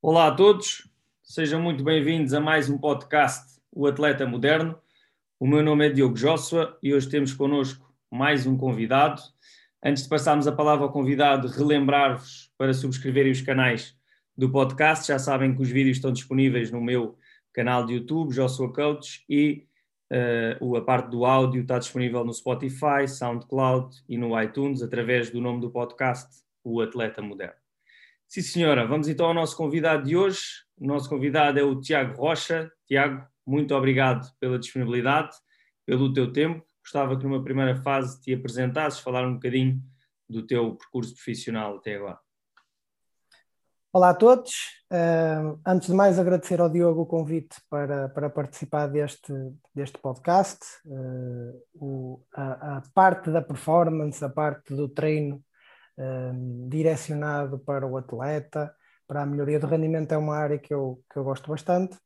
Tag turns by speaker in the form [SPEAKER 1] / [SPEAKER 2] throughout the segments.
[SPEAKER 1] Olá a todos, sejam muito bem-vindos a mais um podcast, O Atleta Moderno. O meu nome é Diogo Joshua e hoje temos connosco mais um convidado. Antes de passarmos a palavra ao convidado, relembrar-vos para subscreverem os canais do podcast. Já sabem que os vídeos estão disponíveis no meu canal de YouTube, Joshua Coach, e uh, a parte do áudio está disponível no Spotify, SoundCloud e no iTunes, através do nome do podcast, O Atleta Moderno. Sim, senhora. Vamos então ao nosso convidado de hoje. O nosso convidado é o Tiago Rocha. Tiago, muito obrigado pela disponibilidade, pelo teu tempo. Gostava que numa primeira fase te apresentasses, falar um bocadinho do teu percurso profissional até agora.
[SPEAKER 2] Olá a todos. Antes de mais, agradecer ao Diogo o convite para, para participar deste, deste podcast. Uh, o, a, a, parte da performance, a parte do treino, direcionado para o atleta, para a melhoria do rendimento, é uma área que eu, que eu gosto bastante.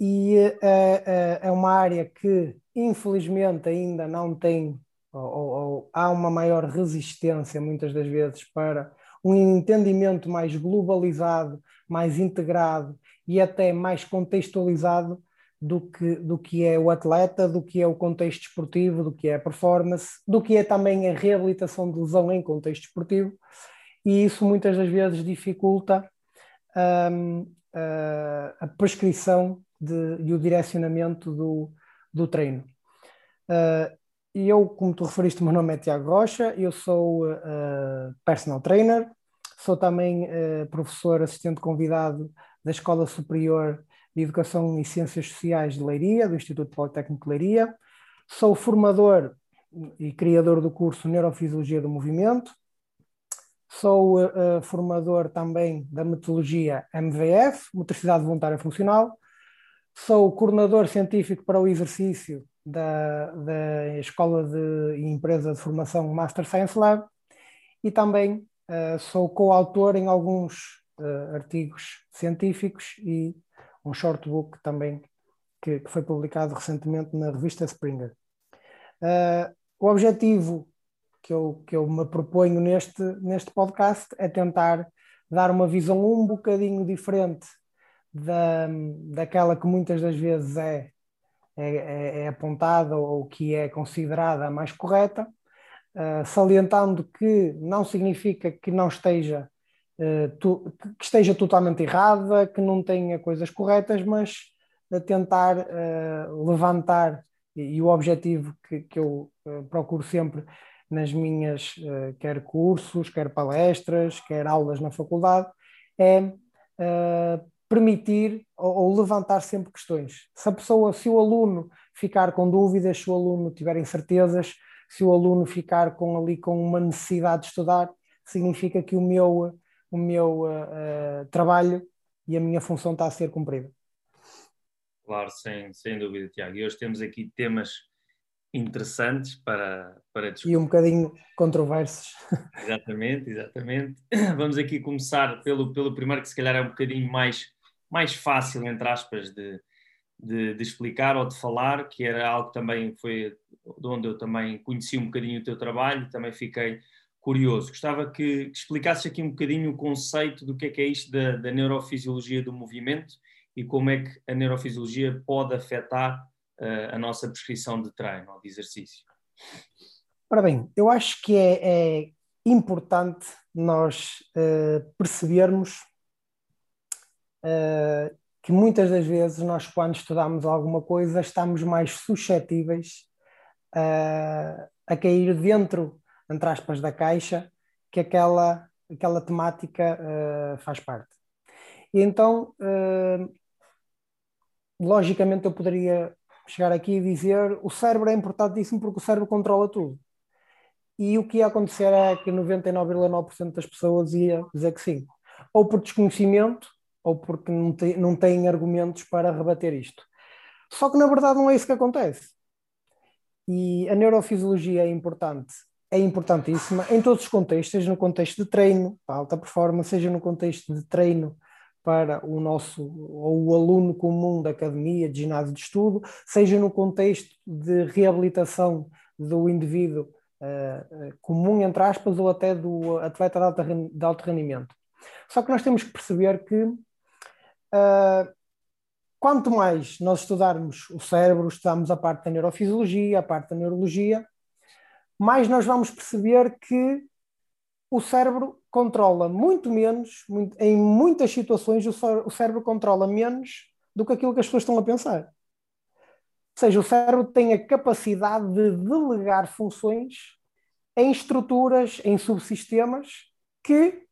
[SPEAKER 2] E uh, é uma área que, infelizmente, ainda não tem, ou, ou, ou há uma maior resistência, muitas das vezes, para um entendimento mais globalizado, mais integrado e até mais contextualizado do que, do que é o atleta, do que é o contexto esportivo, do que é a performance, do que é também a reabilitação de lesão em contexto esportivo, e isso muitas das vezes dificulta um, a, prescrição de, e o direcionamento do, do treino. Uh, eu, como tu referiste, meu nome é Tiago Rocha, eu sou uh, personal trainer, sou também uh, professor assistente convidado da Escola Superior de Educação e Ciências Sociais de Leiria, do Instituto Politécnico de Leiria. Sou formador e criador do curso Neurofisiologia do Movimento. Sou uh, formador também da metodologia MVF, Motricidade Voluntária Funcional. Sou coordenador científico para o exercício da, da Escola de Empresa de Formação Master Science Lab e também uh, sou coautor em alguns uh, artigos científicos e um short book também que, que foi publicado recentemente na revista Springer. Uh, o objetivo que eu, que eu me proponho neste, neste podcast é tentar dar uma visão um bocadinho diferente da, daquela que muitas das vezes é, é, é, é apontada ou que é considerada a mais correta, uh, salientando que não significa que não esteja que esteja totalmente errada, que não tenha coisas corretas, mas a tentar uh, levantar, e, o objetivo que, que eu procuro sempre nas minhas, quer cursos, quer palestras, quer aulas na faculdade, é permitir ou, levantar sempre questões. Se a pessoa, se o aluno ficar com dúvidas, se o aluno tiver incertezas, se o aluno ficar com ali com uma necessidade de estudar, significa que o meu o meu uh, uh, trabalho e a minha função está a ser cumprida.
[SPEAKER 1] Claro, sem, sem dúvida, Tiago. E hoje temos aqui temas interessantes para, para
[SPEAKER 2] discutir. E um bocadinho controversos.
[SPEAKER 1] Exatamente, exatamente. Vamos aqui começar pelo, pelo primeiro, que se calhar é um bocadinho mais, mais fácil, entre aspas, de, de, de, explicar ou de falar, que era algo que também foi de onde eu também conheci um bocadinho o teu trabalho também fiquei curioso. Gostava que, que explicasses aqui um bocadinho o conceito do que é que é isto da, da, neurofisiologia do movimento e como é que a neurofisiologia pode afetar uh, a nossa prescrição de treino ou de exercício.
[SPEAKER 2] Ora bem, eu acho que é, é importante nós uh, percebermos uh, que muitas das vezes nós, quando estudamos alguma coisa, estamos mais suscetíveis a cair dentro entre aspas, da caixa que aquela, aquela temática uh, faz parte. E então, uh, logicamente, eu poderia chegar aqui e dizer o cérebro é importantíssimo porque o cérebro controla tudo. E o que ia acontecer é que 99,9% das pessoas ia dizer que sim. Ou por desconhecimento, ou porque não, te, não têm argumentos para rebater isto. Só que na verdade não é isso que acontece. E a neurofisiologia é importante é importantíssima em todos os contextos, seja no contexto de treino para alta performance, seja no contexto de treino para o nosso ou o aluno comum da academia, de ginásio de estudo, seja no contexto de reabilitação do indivíduo uh, comum, entre aspas, ou até do atleta de alto, de alto rendimento. Só que nós temos que perceber que uh, quanto mais nós estudarmos o cérebro, estudamos a parte da neurofisiologia, a parte da neurologia, mais nós vamos perceber que o cérebro controla muito menos, em muitas situações, o cérebro controla menos do que aquilo que as pessoas estão a pensar. Ou seja, o cérebro tem a capacidade de delegar funções em estruturas, em subsistemas, que,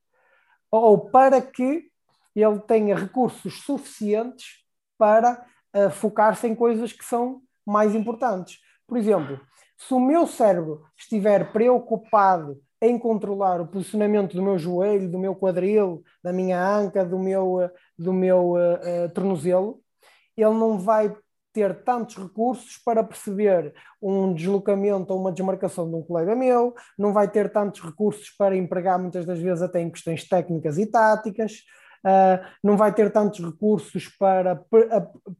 [SPEAKER 2] ou para que ele tenha recursos suficientes para uh, focar-se em coisas que são mais importantes. Por exemplo, se o meu cérebro estiver preocupado em controlar o posicionamento do meu joelho, do meu quadril, da minha anca, do meu, eh, do meu uh, uh, tornozelo, ele não vai ter tantos recursos para perceber um deslocamento ou uma desmarcação de um colega meu, não vai ter tantos recursos para empregar muitas das vezes até em questões técnicas e táticas, uh, não vai ter tantos recursos para,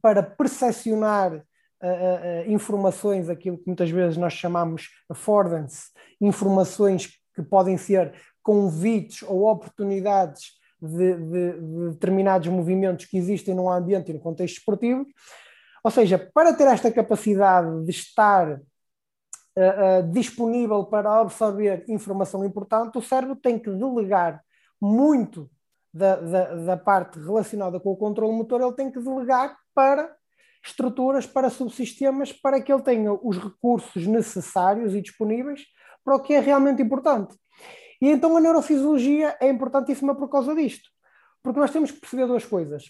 [SPEAKER 2] para percepcionar uh, uh, informações, aquilo que muitas vezes nós chamamos affordance, informações que podem ser convites ou oportunidades de, de, de, determinados movimentos que existem no ambiente e no contexto esportivo. Ou seja, para ter esta capacidade de estar uh, uh, disponível para absorver informação importante, o cérebro tem que delegar muito da, da, da, parte relacionada com o controle motor, ele tem que delegar para estruturas, para subsistemas, para que ele tenha os recursos necessários e disponíveis para o que é realmente importante. E então a neurofisiologia é importantíssima por causa disto. Porque nós temos que perceber duas coisas.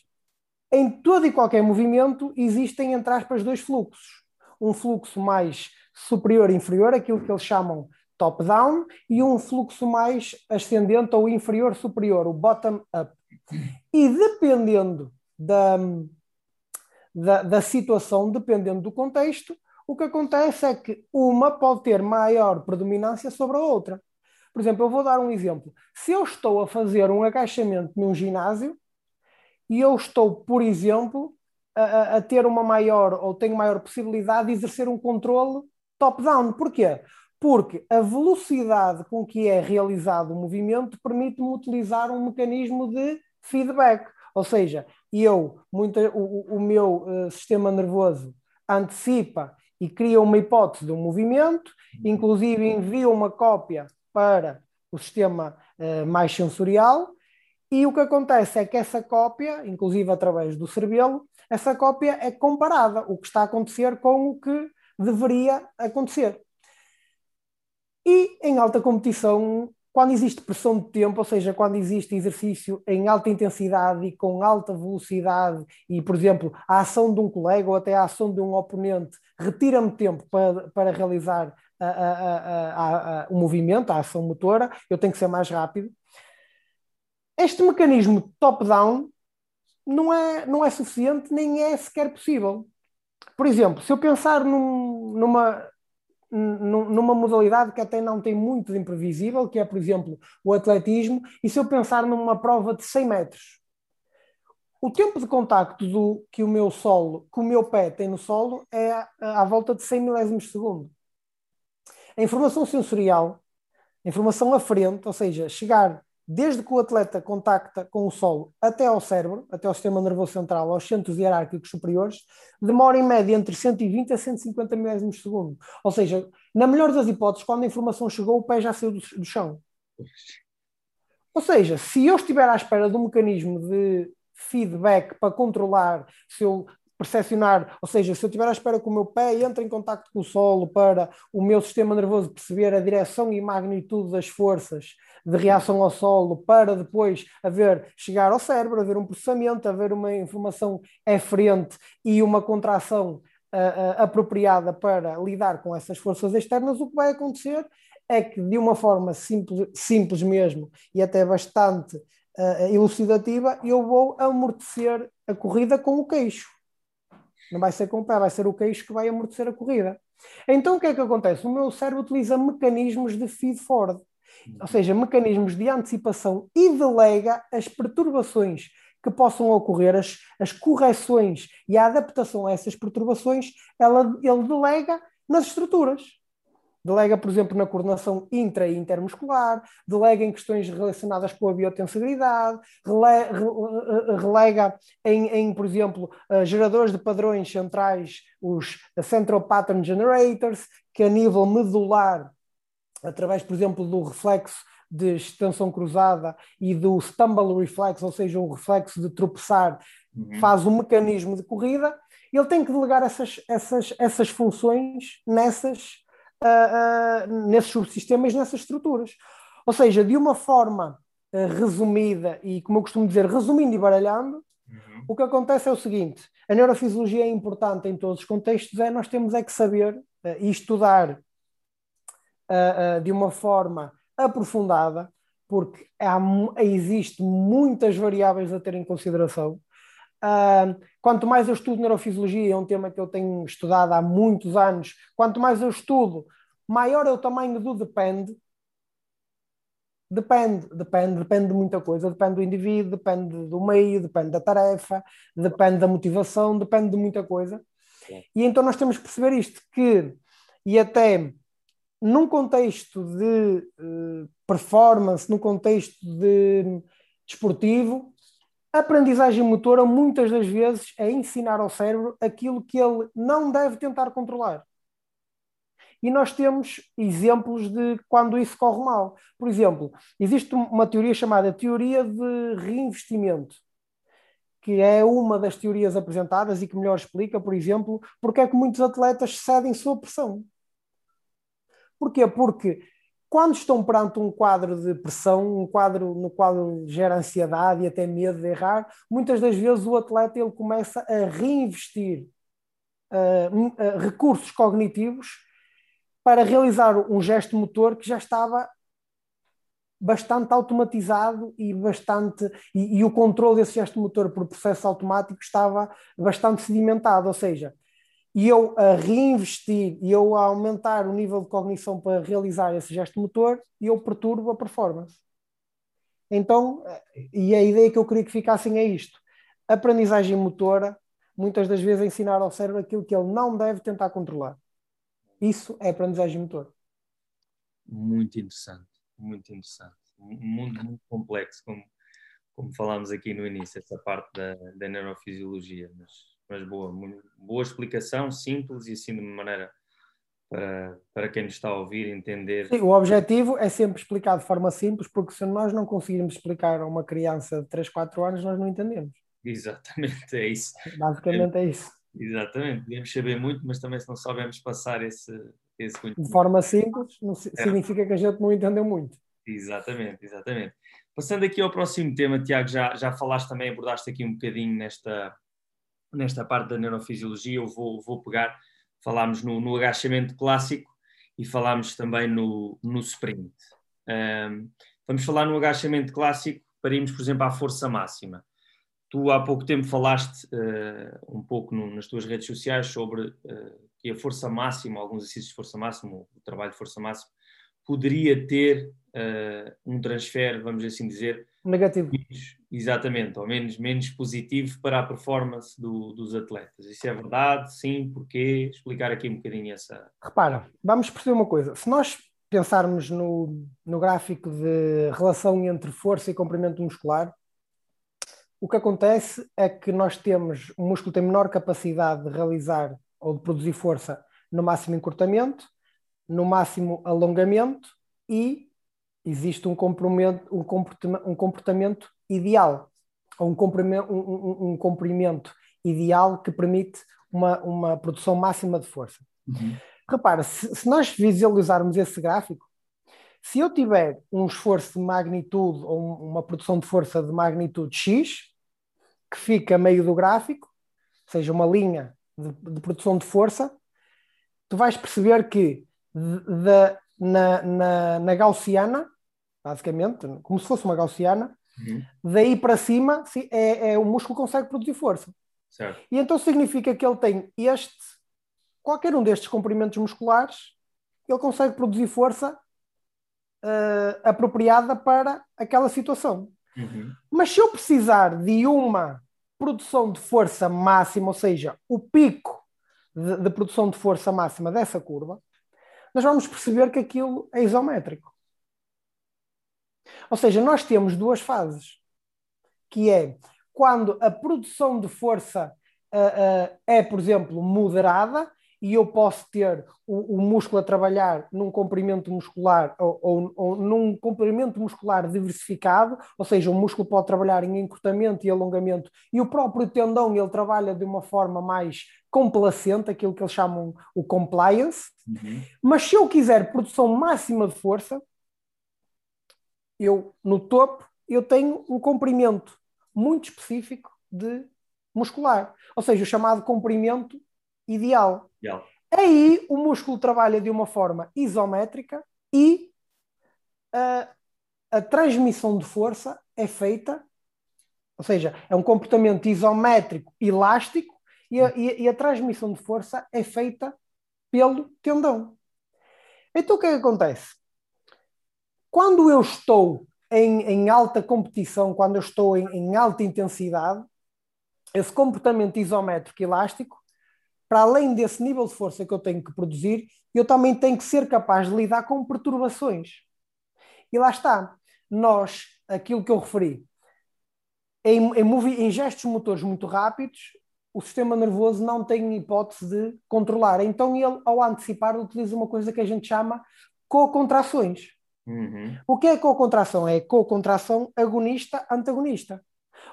[SPEAKER 2] Em todo e qualquer movimento existem, entre aspas, dois fluxos. Um fluxo mais superior e inferior, aquilo que eles chamam top-down, e um fluxo mais ascendente ou inferior-superior, o bottom-up. E dependendo da, da, da situação, dependendo do contexto, o que acontece é que uma pode ter maior predominância sobre a outra. Por exemplo, eu vou dar um exemplo. Se eu estou a fazer um agachamento num ginásio e eu estou, por exemplo, a, a ter uma maior ou tenho maior possibilidade de exercer um controle top-down. Porquê? Porque a velocidade com que é realizado o movimento permite-me utilizar um mecanismo de feedback. Ou seja, eu, muito, o, o meu uh, sistema nervoso antecipa e cria uma hipótese de um movimento, inclusive envia uma cópia para o sistema uh, mais sensorial, e o que acontece é que essa cópia, inclusive através do cerebelo, essa cópia é comparada, o que está a acontecer com o que deveria acontecer. E em alta competição, quando existe pressão de tempo, ou seja, quando existe exercício em alta intensidade e com alta velocidade, e, por exemplo, a ação de um colega ou até a ação de um oponente retira-me tempo para, para realizar a, a, a, o movimento, a ação motora, eu tenho que ser mais rápido. Este mecanismo top-down não é, não é suficiente, nem é sequer possível. Por exemplo, se eu pensar num, numa, numa modalidade que até não tem muito de imprevisível, que é, por exemplo, o atletismo, e se eu pensar numa prova de 100 metros, o tempo de contacto do, que o meu solo, que o meu pé tem no solo é à, volta de 100 milésimos de segundo. A informação sensorial, a informação à frente, ou seja, chegar desde que o atleta contacta com o solo até ao cérebro, até ao sistema nervoso central, aos centros hierárquicos superiores, demora em média entre 120 a 150 milésimos de segundo. Ou seja, na melhor das hipóteses, quando a informação chegou, o pé já saiu do, do chão. Ou seja, se eu estiver à espera de um mecanismo de feedback para controlar se eu percepcionar, ou seja, se eu estiver à espera que o meu pé entre em contato com o solo para o meu sistema nervoso perceber a direção e magnitude das forças de reação ao solo, para depois haver, chegar ao cérebro, haver um processamento, haver uma informação eferente e uma contração uh, uh, apropriada para lidar com essas forças externas, o que vai acontecer é que de uma forma simples, simples mesmo e até bastante uh, elucidativa, eu vou amortecer a corrida com o queixo não vai ser com o pé, vai ser o queixo que vai amortecer a corrida. Então o que é que acontece? O meu cérebro utiliza mecanismos de feed-forward, ou seja, mecanismos de antecipação e delega as perturbações que possam ocorrer, as, as correções e a adaptação a essas perturbações, ela, ele delega nas estruturas. Delega, por exemplo, na coordenação intra e intermuscular, delega em questões relacionadas com a biotensibilidade, relega em, em por exemplo, geradores de padrões centrais, os Central Pattern Generators, que a nível medular, através, por exemplo, do reflexo de extensão cruzada e do stumble reflex, ou seja, o reflexo de tropeçar, uhum. faz um mecanismo de corrida, ele tem que delegar essas, essas, essas funções nessas uh, uh, nesses subsistemas, nessas estruturas. Ou seja, de uma forma uh, resumida e, como eu costumo dizer, resumindo e baralhando, uhum. o que acontece é o seguinte: a neurofisiologia é importante em todos os contextos, é nós temos é que saber e estudar de uma forma aprofundada, porque há, existe muitas variáveis a ter em consideração. Uh, quanto mais eu estudo neurofisiologia, é um tema que eu tenho estudado há muitos anos, quanto mais eu estudo, maior é o tamanho do depende. Depende, depende, depende de muita coisa, depende do indivíduo, depende do meio, depende da tarefa, depende da motivação, depende de muita coisa. E então nós temos que perceber isto, que, e até num contexto de uh, performance, num contexto de desportivo, a aprendizagem motora, muitas das vezes, é ensinar ao cérebro aquilo que ele não deve tentar controlar. E nós temos exemplos de quando isso corre mal. Por exemplo, existe uma teoria chamada teoria de reinvestimento, que é uma das teorias apresentadas e que melhor explica, por exemplo, porque é que muitos atletas cedem sob pressão. Porquê? Porque quando estão perante um quadro de pressão, um quadro no qual gera ansiedade e até medo de errar, muitas das vezes o atleta ele começa a reinvestir uh, uh, recursos cognitivos para realizar um gesto motor que já estava bastante automatizado e bastante e, e o controle desse gesto motor por processo automático estava bastante sedimentado, ou seja, e eu a reinvestir e eu a aumentar o nível de cognição para realizar esse gesto motor, eu perturbo a performance. Então, e a ideia que eu queria que ficassem é isto: aprendizagem motora, muitas das vezes, ensinar ao cérebro aquilo que ele não deve tentar controlar. Isso é aprendizagem motora.
[SPEAKER 1] Muito interessante, muito interessante. Um mundo muito complexo, como, como falámos aqui no início, essa parte da, da neurofisiologia, mas mas boa, boa explicação, simples e assim de maneira para, para quem nos está a ouvir entender.
[SPEAKER 2] Sim, o objetivo é sempre explicar de forma simples, porque se nós não conseguirmos explicar a uma criança de 3, 4 anos, nós não entendemos.
[SPEAKER 1] Exatamente, é isso.
[SPEAKER 2] Basicamente é, é isso.
[SPEAKER 1] Exatamente, podemos saber muito, mas também se não soubermos passar esse, esse
[SPEAKER 2] conhecimento. De forma simples, não, é. significa que a gente não entendeu muito.
[SPEAKER 1] Exatamente, exatamente. Passando aqui ao próximo tema, Tiago, já, já falaste também, abordaste aqui um bocadinho nesta, nesta parte da neurofisiologia, eu vou, vou pegar, falámos no, no agachamento clássico e falámos também no, no sprint. Um, vamos falar no agachamento clássico para irmos, por exemplo, à força máxima. Tu há pouco tempo falaste uh, um pouco no, nas tuas redes sociais sobre uh, que a força máxima, alguns exercícios de força máxima, o trabalho de força máxima, poderia ter uh, um transfer, vamos assim dizer,
[SPEAKER 2] negativo.
[SPEAKER 1] Menos, exatamente, ou menos, menos positivo para a performance do, dos atletas. Isso é verdade? Sim, porquê? Explicar aqui um bocadinho essa.
[SPEAKER 2] Repara, vamos perceber uma coisa. Se nós pensarmos no, no gráfico de relação entre força e comprimento muscular, o que acontece é que nós temos, o músculo tem menor capacidade de realizar ou de produzir força no máximo encurtamento, no máximo alongamento e existe um, um, comportamento, um comportamento ideal, ou um comprimento, um, um, comprimento ideal que permite uma, uma produção máxima de força. Uhum. Repara, se, se, nós visualizarmos esse gráfico, se eu tiver um esforço de magnitude ou uma produção de força de magnitude X, que fica meio do gráfico, seja uma linha de, de produção de força, tu vais perceber que de, na, na, na gaussiana, basicamente, como se fosse uma gaussiana, uhum. daí para cima é, é, o músculo consegue produzir força.
[SPEAKER 1] Certo.
[SPEAKER 2] E então significa que ele tem este, qualquer um destes comprimentos musculares, ele consegue produzir força uh, apropriada para aquela situação. Uhum. Mas se eu precisar de uma produção de força máxima, ou seja, o pico de, de produção de força máxima dessa curva, nós vamos perceber que aquilo é isométrico. Ou seja, nós temos duas fases, que é quando a produção de força uh, uh, é, por exemplo, moderada e eu posso ter o, o músculo a trabalhar num comprimento muscular ou, ou, ou, num comprimento muscular diversificado, ou seja, o músculo pode trabalhar em encurtamento e alongamento e o próprio tendão ele trabalha de uma forma mais complacente, aquilo que eles chamam o compliance. Uhum. Mas se eu quiser produção máxima de força, eu no topo eu tenho um comprimento muito específico de muscular, ou seja, o chamado comprimento ideal. ideal. Aí o músculo trabalha de uma forma isométrica e a, a transmissão de força é feita, ou seja, é um comportamento isométrico elástico e a, e, e a transmissão de força é feita pelo tendão. Então o que é que acontece? Quando eu estou em, em alta competição, quando eu estou em, em alta intensidade, esse comportamento isométrico elástico para além desse nível de força que eu tenho que produzir, eu também tenho que ser capaz de lidar com perturbações. E lá está, nós, aquilo que eu referi, em, em, em gestos motores muito rápidos, o sistema nervoso não tem hipótese de controlar. Então ele, ao antecipar, utiliza uma coisa que a gente chama co-contrações. Uhum. O que é co-contração? É co-contração agonista-antagonista.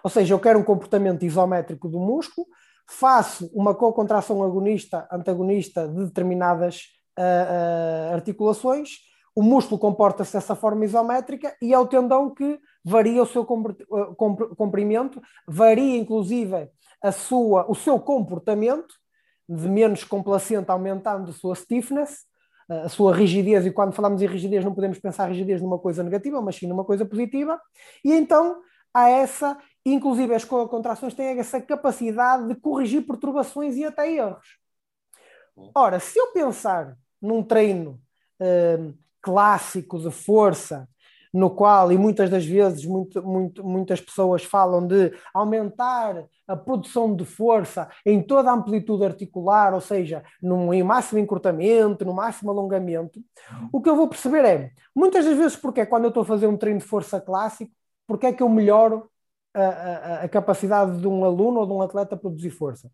[SPEAKER 2] Ou seja, eu quero um comportamento isométrico do músculo, faço uma co-contração agonista, antagonista de determinadas uh, uh, articulações, o músculo comporta-se dessa forma isométrica e é o tendão que varia o seu comprimento, varia inclusive a sua, o seu comportamento, de menos complacente aumentando a sua stiffness, a sua rigidez, e quando falamos em rigidez não podemos pensar rigidez numa coisa negativa, mas sim numa coisa positiva, e então há essa Inclusive, as contrações têm essa capacidade de corrigir perturbações e até erros. Ora, se eu pensar num treino uh, clássico de força, no qual, e muitas das vezes, muito, muito, muitas pessoas falam de aumentar a produção de força em toda a amplitude articular, ou seja, no, em máximo encurtamento, no máximo alongamento, o que eu vou perceber é, muitas das vezes, porque é quando eu estou a fazer um treino de força clássico, porque é que eu melhoro a, a, a, capacidade de um aluno ou de um atleta a produzir força.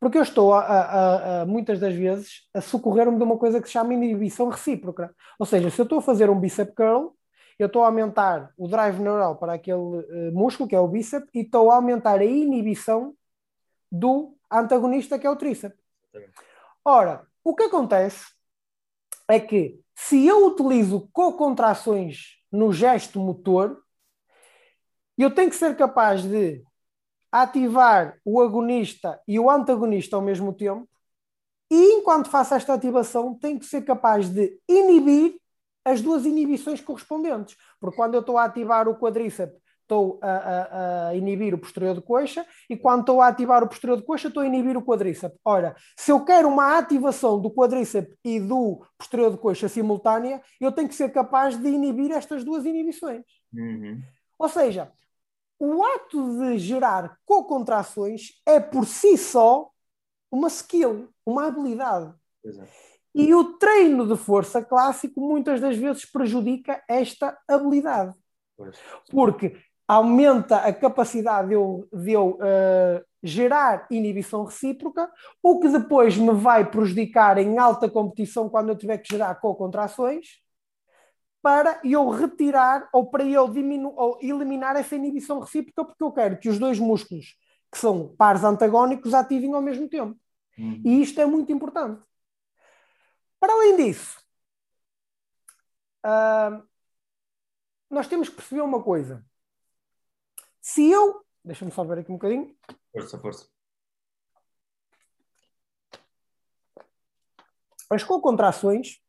[SPEAKER 2] Porque eu estou, a, muitas das vezes, a socorrer-me de uma coisa que se chama inibição recíproca. Ou seja, se eu estou a fazer um bicep curl, eu estou a aumentar o drive neural para aquele uh, músculo, que é o bíceps, e estou a aumentar a inibição do antagonista, que é o tríceps. Ora, o que acontece é que se eu utilizo co-contrações no gesto motor, eu tenho que ser capaz de ativar o agonista e o antagonista ao mesmo tempo, e enquanto faço esta ativação, tenho que ser capaz de inibir as duas inibições correspondentes. Porque quando eu estou a ativar o quadríceps, estou a, a, a, inibir o posterior de coxa, e quando estou a ativar o posterior de coxa, estou a inibir o quadríceps. Ora, se eu quero uma ativação do quadríceps e do posterior de coxa simultânea, eu tenho que ser capaz de inibir estas duas inibições. Uhum. Ou seja, o ato de gerar co-contrações é por si só uma skill, uma habilidade. Exato. E o treino de força clássico muitas das vezes prejudica esta habilidade. Porque aumenta a capacidade de eu, de eu uh, gerar inibição recíproca, o que depois me vai prejudicar em alta competição quando eu tiver que gerar co-contrações para eu retirar ou para eu diminuir ou eliminar essa inibição recíproca, porque eu quero que os dois músculos, que são pares antagónicos, ativem ao mesmo tempo. Uhum. E isto é muito importante. Para além disso, uh, nós temos que perceber uma coisa. Se eu. Deixa-me só ver aqui um bocadinho.
[SPEAKER 1] Força, força.
[SPEAKER 2] As co-contrações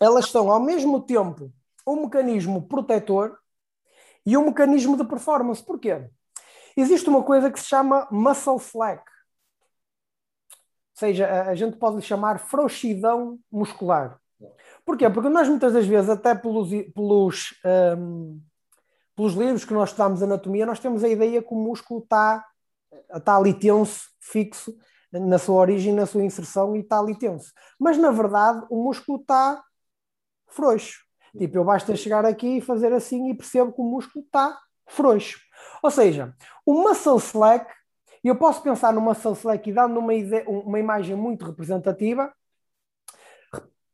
[SPEAKER 2] elas são ao mesmo tempo um mecanismo protetor e um mecanismo de performance. Porquê? Existe uma coisa que se chama muscle slack. Seja, a gente pode lhe chamar frouxidão muscular. Porquê? Porque nós muitas das vezes, até pelos, pelos, um, pelos livros que nós estudamos anatomia, nós temos a ideia que o músculo está, está ali tenso, fixo, na sua origem, na sua inserção e está ali tenso. Mas na verdade o músculo está frouxo. Tipo, eu basta chegar aqui e fazer assim e percebo que o músculo está frouxo. Ou seja, o muscle slack, eu posso pensar muscle slack e dando uma, ideia, uma imagem muito representativa.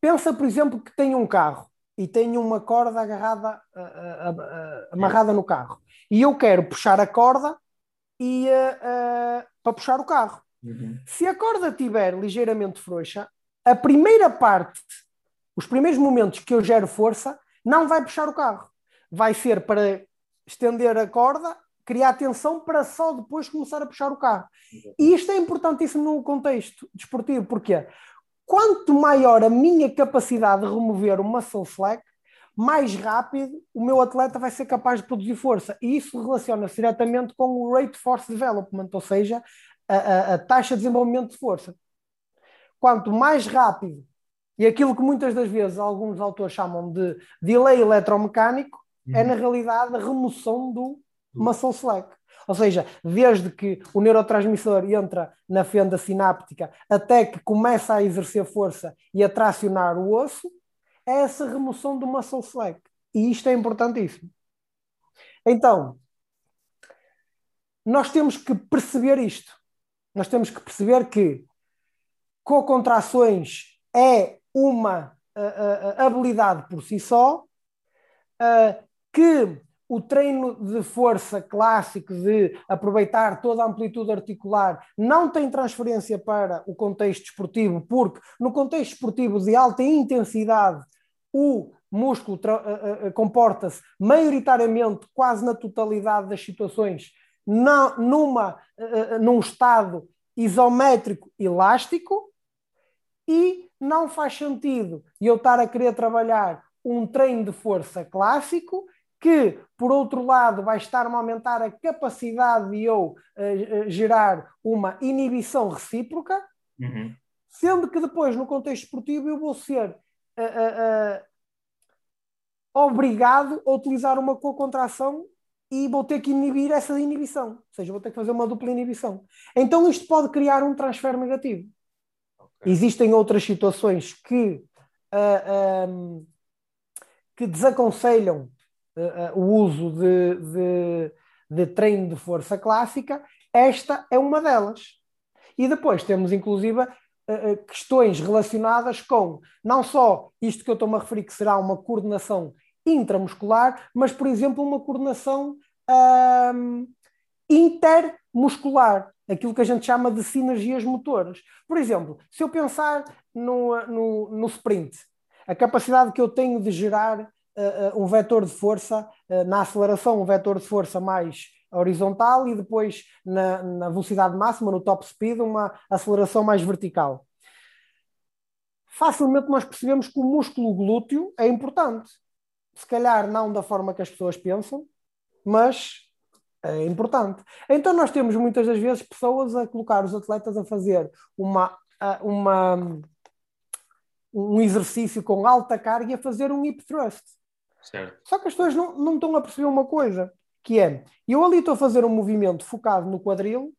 [SPEAKER 2] Pensa, por exemplo, que tem um carro e tem uma corda agarrada, uh, uh, uh, amarrada no carro. E eu quero puxar a corda e, para puxar o carro. Uhum. Se a corda estiver ligeiramente frouxa, a primeira parte, os primeiros momentos que eu gero força, não vai puxar o carro. Vai ser para estender a corda, criar tensão para só depois começar a puxar o carro. E isto é importantíssimo no contexto desportivo, porque quanto maior a minha capacidade de remover o muscle slack, mais rápido o meu atleta vai ser capaz de produzir força. E isso relaciona-se diretamente com o rate force development, ou seja, a, a, a taxa de desenvolvimento de força. Quanto mais rápido, e aquilo que muitas das vezes alguns autores chamam de delay eletromecânico, é, uhum. é na realidade a remoção do muscle slack. Ou seja, desde que o neurotransmissor entra na fenda sináptica até que começa a exercer força e a tracionar o osso, é essa remoção do muscle slack. E isto é importantíssimo. Então, nós temos que perceber isto. Nós temos que perceber que co-contrações é uma uh, uh, habilidade por si só, que o treino de força clássico de aproveitar toda a amplitude articular não tem transferência para o contexto esportivo, porque no contexto esportivo de alta intensidade o músculo uh, uh, comporta-se maioritariamente, quase na totalidade das situações, não, numa, num estado isométrico elástico e não faz sentido eu estar a querer trabalhar um treino de força clássico que, por outro lado, vai estar-me a aumentar a capacidade de eu uh, gerar uma inibição recíproca, uhum. sendo que depois, no contexto esportivo, eu vou ser uh, obrigado a utilizar uma co-contração e vou ter que inibir essa inibição, ou seja, vou ter que fazer uma dupla inibição. Então isto pode criar um transfer negativo. Okay. Existem outras situações que, uh, um, que desaconselham uh, o uso de, de, de treino de força clássica, esta é uma delas. E depois temos, inclusive, questões relacionadas com não só isto que eu estou-me a referir, que será uma coordenação intramuscular, mas, por exemplo, uma coordenação intermuscular, aquilo que a gente chama de sinergias motoras. Por exemplo, se eu pensar no, no, no sprint, a capacidade que eu tenho de gerar um vetor de força uh, na aceleração, um vetor de força mais horizontal e depois na, na velocidade máxima, no top speed, uma aceleração mais vertical. Facilmente nós percebemos que o músculo glúteo é importante. Se calhar não da forma que as pessoas pensam, mas é importante. Então nós temos muitas das vezes pessoas a colocar os atletas a fazer uma, uma, um exercício com alta carga e a fazer um hip thrust. Certo. Só que as pessoas não, não estão a perceber uma coisa, que é, eu ali estou a fazer um movimento focado no quadril,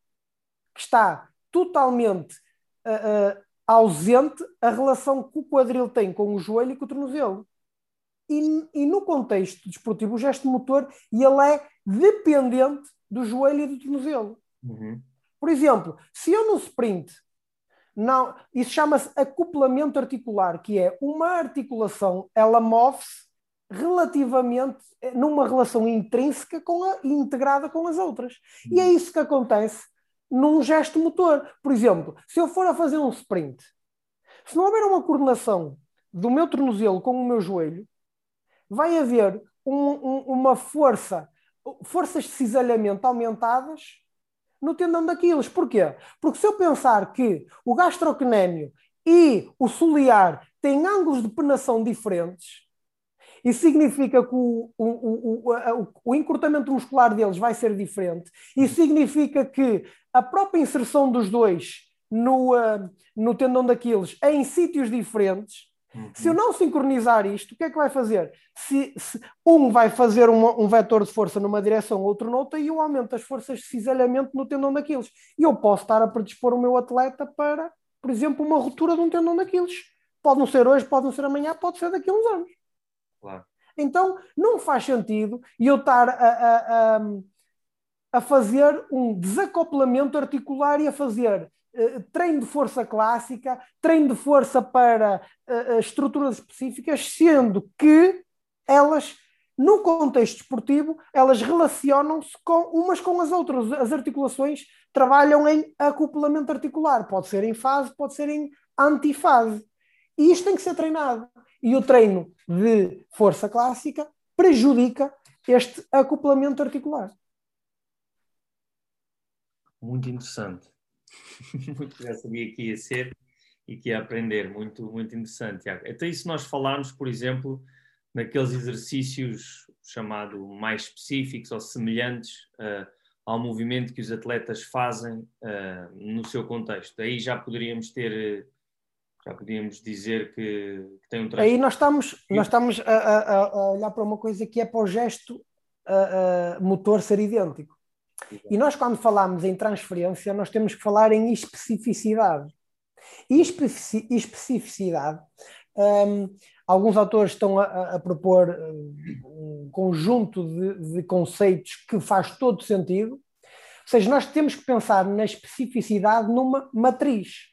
[SPEAKER 2] que está totalmente uh, uh, ausente a relação que o quadril tem com o joelho e com o tornozelo. E, e no contexto desportivo, o gesto motor ele é dependente do joelho e do tornozelo. Uhum. Por exemplo, se eu no sprint, não, isso chama-se acoplamento articular, que é uma articulação, ela move-se relativamente numa relação intrínseca com a, integrada com as outras. E é isso que acontece num gesto motor. Por exemplo, se eu for a fazer um sprint, se não houver uma coordenação do meu tornozelo com o meu joelho, vai haver um, um, uma força, forças de cisalhamento aumentadas no tendão daqueles. Porquê? Porque se eu pensar que o gastrocnêmio e o solear têm ângulos de penação diferentes, isso significa que o, o, o, o, encurtamento muscular deles vai ser diferente. Isso significa que a própria inserção dos dois no, uh, no tendão daqueles em sítios diferentes Uhum. Se eu não sincronizar isto, o que é que vai fazer? Se, se um vai fazer uma, um vetor de força numa direção, outro noutra, e eu aumento as forças de cisalhamento no tendão daqueles. E eu posso estar a predispor o meu atleta para, por exemplo, uma ruptura de um tendão daqueles. Pode não ser hoje, pode não ser amanhã, pode ser daqui a uns anos. Então, não faz sentido eu estar a, a, a, a fazer um desacoplamento articular e a fazer uh, treino de força clássica, treino de força para uh, estruturas específicas, sendo que elas, no contexto esportivo, elas relacionam-se com umas com as outras. As articulações trabalham em acoplamento articular, pode ser em fase, pode ser em antifase. E isto tem que ser treinado. E o treino de força clássica prejudica este acoplamento articular.
[SPEAKER 1] Muito interessante. muito já sabia que ia ser e que ia aprender. Muito, muito interessante, Tiago. Então, e se nós falarmos, por exemplo, naqueles exercícios chamado mais específicos ou semelhantes uh, ao movimento que os atletas fazem uh, no seu contexto. Aí já poderíamos ter já podíamos dizer que, que tem um
[SPEAKER 2] Aí nós estamos, nós estamos a, a, a, olhar para uma coisa que é para o gesto motor ser idêntico. E nós, quando falamos em transferência, nós temos que falar em especificidade. E especificidade, um, alguns autores estão a, a, propor um conjunto de, de conceitos que faz todo sentido. Ou seja, nós temos que pensar na especificidade numa matriz.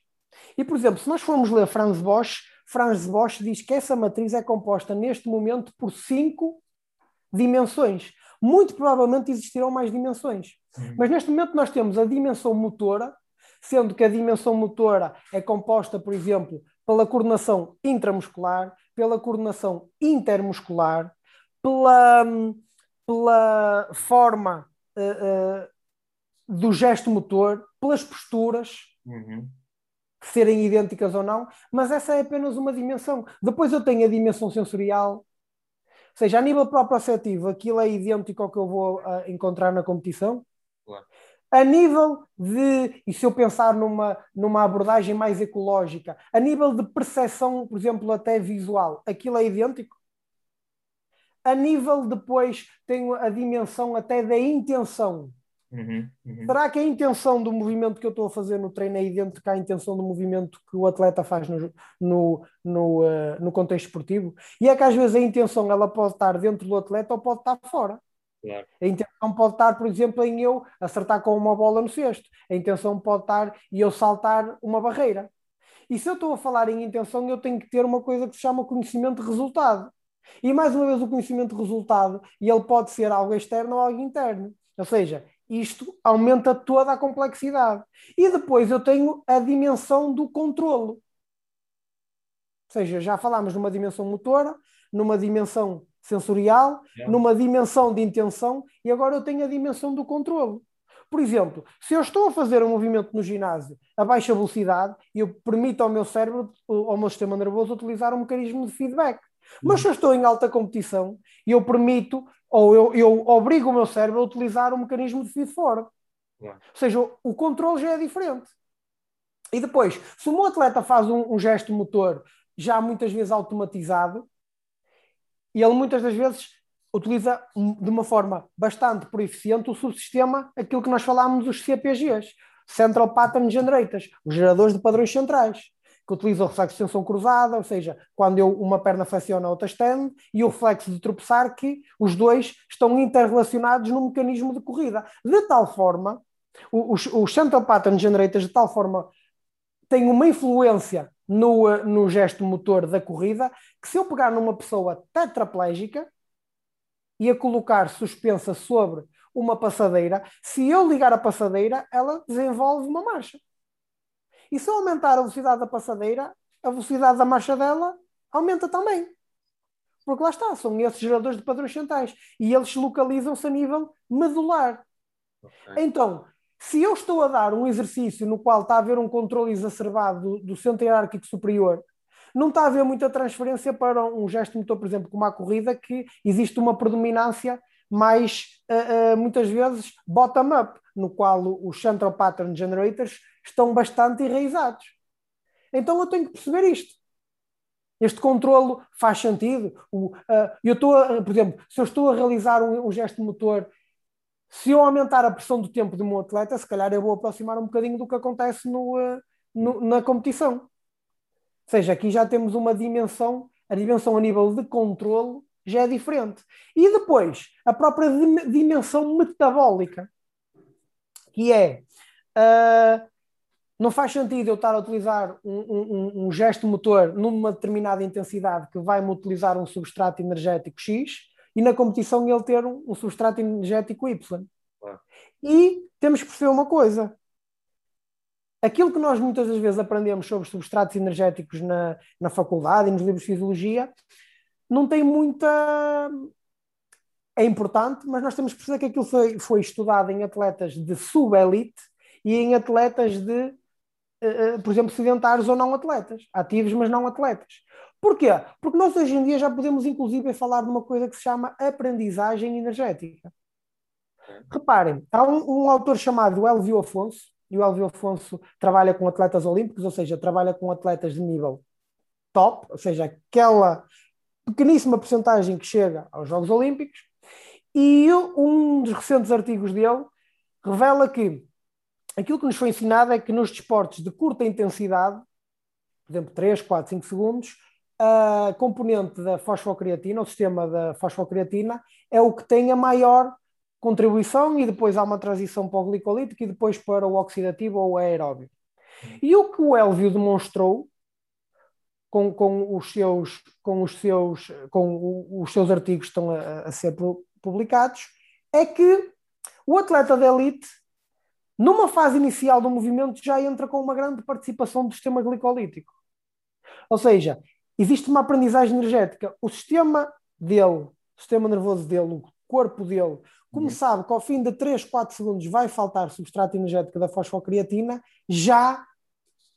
[SPEAKER 2] E, por exemplo, se nós formos ler Franz Bosch, Franz Bosch diz que essa matriz é composta neste momento por cinco dimensões. Muito provavelmente existirão mais dimensões. Uhum. Mas neste momento nós temos a dimensão motora, sendo que a dimensão motora é composta, por exemplo, pela coordenação intramuscular, pela coordenação intermuscular, pela, pela forma uh, uh, do gesto motor, pelas posturas. Uhum serem idênticas ou não, mas essa é apenas uma dimensão. Depois eu tenho a dimensão sensorial, ou seja, a nível proprioceptivo, aquilo é idêntico ao que eu vou uh, encontrar na competição. Claro. A nível de, e se eu pensar numa, numa abordagem mais ecológica, a nível de percepção, por exemplo, até visual, aquilo é idêntico. A nível depois, tenho a dimensão até da intenção. Uhum, uhum. Será que a intenção do movimento que eu estou a fazer no treino é idêntica à intenção do movimento que o atleta faz no, no, no, uh, no, contexto esportivo? E é que às vezes a intenção ela pode estar dentro do atleta ou pode estar fora. Claro. A intenção pode estar, por exemplo, em eu acertar com uma bola no cesto. A intenção pode estar em eu saltar uma barreira. E se eu estou a falar em intenção, eu tenho que ter uma coisa que se chama conhecimento de resultado. E mais uma vez, o conhecimento de resultado, e ele pode ser algo externo ou algo interno. Ou seja, isto aumenta toda a complexidade. E depois eu tenho a dimensão do controlo. Ou seja, já falámos numa dimensão motora, numa dimensão sensorial, é. numa dimensão de intenção e agora eu tenho a dimensão do controlo. Por exemplo, se eu estou a fazer um movimento no ginásio a baixa velocidade, eu permito ao meu cérebro, ao meu sistema nervoso, utilizar um mecanismo de feedback. Mas se eu estou em alta competição, eu permito ou eu, eu obrigo o meu cérebro a utilizar um mecanismo de feed forward. Ou seja, o, o controle já é diferente. E depois, se o meu atleta faz um, um gesto motor já muitas vezes automatizado, e ele muitas das vezes utiliza de uma forma bastante proeficiente o subsistema, aquilo que nós falámos, os CPGs, Central Pattern Generators, os geradores de padrões centrais que utiliza o reflexo de tensão cruzada, ou seja, quando eu, uma perna flexiona, a outra estende, e o reflexo de tropeçar, que os dois estão interrelacionados no mecanismo de corrida. De tal forma, os, os Central Pattern Generators, de tal forma, têm uma influência no, no gesto motor da corrida, que se eu pegar numa pessoa tetraplégica e a colocar suspensa sobre uma passadeira, se eu ligar a passadeira, ela desenvolve uma marcha. E se eu aumentar a velocidade da passadeira, a velocidade da marcha dela aumenta também. Porque lá está, são esses geradores de padrões centrais. E eles localizam-se a nível medular. Okay. Então, se eu estou a dar um exercício no qual está a haver um controle exacerbado do, do centro hierárquico superior, não está a haver muita transferência para um gesto motor, por exemplo, como a corrida, que existe uma predominância mais, uh, uh, muitas vezes, bottom-up, no qual os Central Pattern Generators estão bastante enraizados. Então eu tenho que perceber isto. Este controlo faz sentido. O, uh, eu estou, a, por exemplo, se eu estou a realizar um, um, gesto motor, se eu aumentar a pressão do tempo do meu atleta, se calhar eu vou aproximar um bocadinho do que acontece no, uh, no, na competição. Ou seja, aqui já temos uma dimensão, a dimensão a nível de controlo já é diferente. E depois, a própria dimensão metabólica, que é. Uh, não faz sentido eu estar a utilizar um, um, um, gesto motor numa determinada intensidade que vai-me utilizar um substrato energético X e na competição ele ter um, um substrato energético Y. E temos que perceber uma coisa. Aquilo que nós muitas das vezes aprendemos sobre substratos energéticos na, na faculdade e nos livros de fisiologia não tem muita. É importante, mas nós temos que perceber que aquilo foi, foi estudado em atletas de subelite e em atletas de por exemplo, sedentários ou não atletas, ativos, mas não atletas. Porquê? Porque nós hoje em dia já podemos, inclusive, falar de uma coisa que se chama aprendizagem energética. Reparem, há um, um autor chamado Elvio Afonso, e o Elvio Afonso trabalha com atletas olímpicos, ou seja, trabalha com atletas de nível top, ou seja, aquela pequeníssima porcentagem que chega aos Jogos Olímpicos, e um dos recentes artigos dele revela que aquilo que nos foi ensinado é que nos desportos de curta intensidade, por exemplo, 3, 4, 5 segundos, a componente da fosfocreatina, o sistema da fosfocreatina, é o que tem a maior contribuição e depois há uma transição para o glicolítico e depois para o oxidativo ou aeróbio. E o que o Elvio demonstrou com, com, os, seus, com, os, seus, com os seus artigos que estão a, a ser publicados é que o atleta de elite numa fase inicial do movimento já entra com uma grande participação do sistema glicolítico. Ou seja, existe uma aprendizagem energética. O sistema dele, o sistema nervoso dele, o corpo dele, como uhum. sabe que ao fim de 3, 4 segundos vai faltar substrato energético da fosfocreatina, já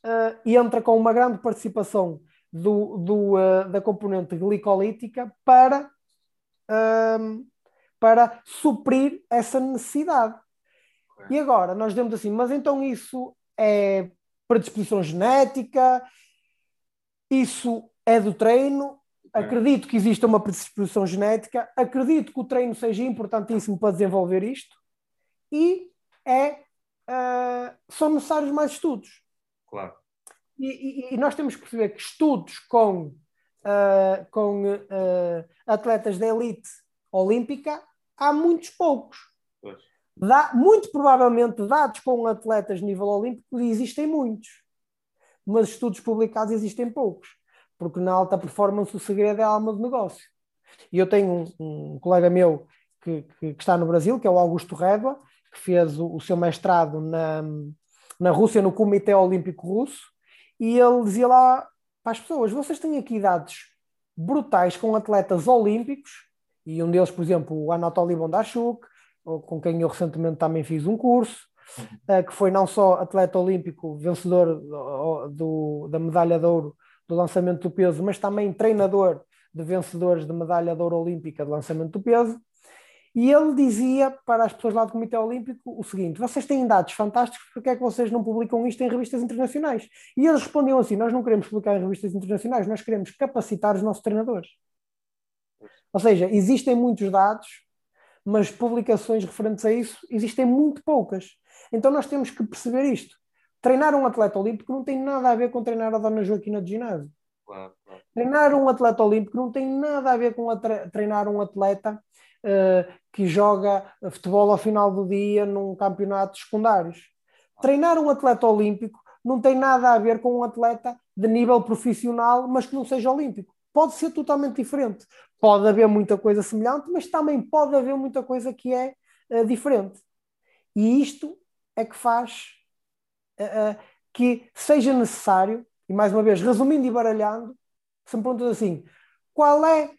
[SPEAKER 2] uh, entra com uma grande participação do, do, uh, da componente glicolítica para, uh, para suprir essa necessidade. E agora nós dizemos assim, mas então isso é predisposição genética, isso é do treino. Acredito que exista uma predisposição genética, acredito que o treino seja importantíssimo para desenvolver isto e é, uh, são necessários mais estudos.
[SPEAKER 1] Claro.
[SPEAKER 2] E, e, e, nós temos que perceber que estudos com, uh, com uh, atletas da elite olímpica há muitos poucos. Pois. Dá, muito provavelmente, dados com atletas de nível olímpico, existem muitos, mas estudos publicados existem poucos, porque na alta performance o segredo é a alma do negócio. E eu tenho um, um colega meu que, que, que, está no Brasil, que é o Augusto Redua, que fez o, o seu mestrado na, na Rússia, no Comitê Olímpico Russo, e ele dizia lá para as pessoas: vocês têm aqui dados brutais com atletas olímpicos, e um deles, por exemplo, o Anatoly Bondarchuk, com quem eu recentemente também fiz um curso, uh, que foi não só atleta olímpico, vencedor do, do, da medalha de ouro do lançamento do peso, mas também treinador de vencedores de medalha de ouro olímpica de lançamento do peso. E ele dizia para as pessoas lá do Comitê Olímpico o seguinte: vocês têm dados fantásticos, porque é que vocês não publicam isto em revistas internacionais? E eles respondiam assim: nós não queremos publicar em revistas internacionais, nós queremos capacitar os nossos treinadores. Ou seja, existem muitos dados mas publicações referentes a isso existem muito poucas. Então nós temos que perceber isto. Treinar um atleta olímpico não tem nada a ver com treinar a Dona Joaquina de ginásio. Claro, claro. Treinar um atleta olímpico não tem nada a ver com treinar um atleta uh, que joga futebol ao final do dia num campeonato secundários. Treinar um atleta olímpico não tem nada a ver com um atleta de nível profissional, mas que não seja olímpico. Pode ser totalmente diferente pode haver muita coisa semelhante, mas também pode haver muita coisa que é uh, diferente. E isto é que faz uh, uh, que seja necessário, e mais uma vez, resumindo e baralhando, se me perguntas assim, qual é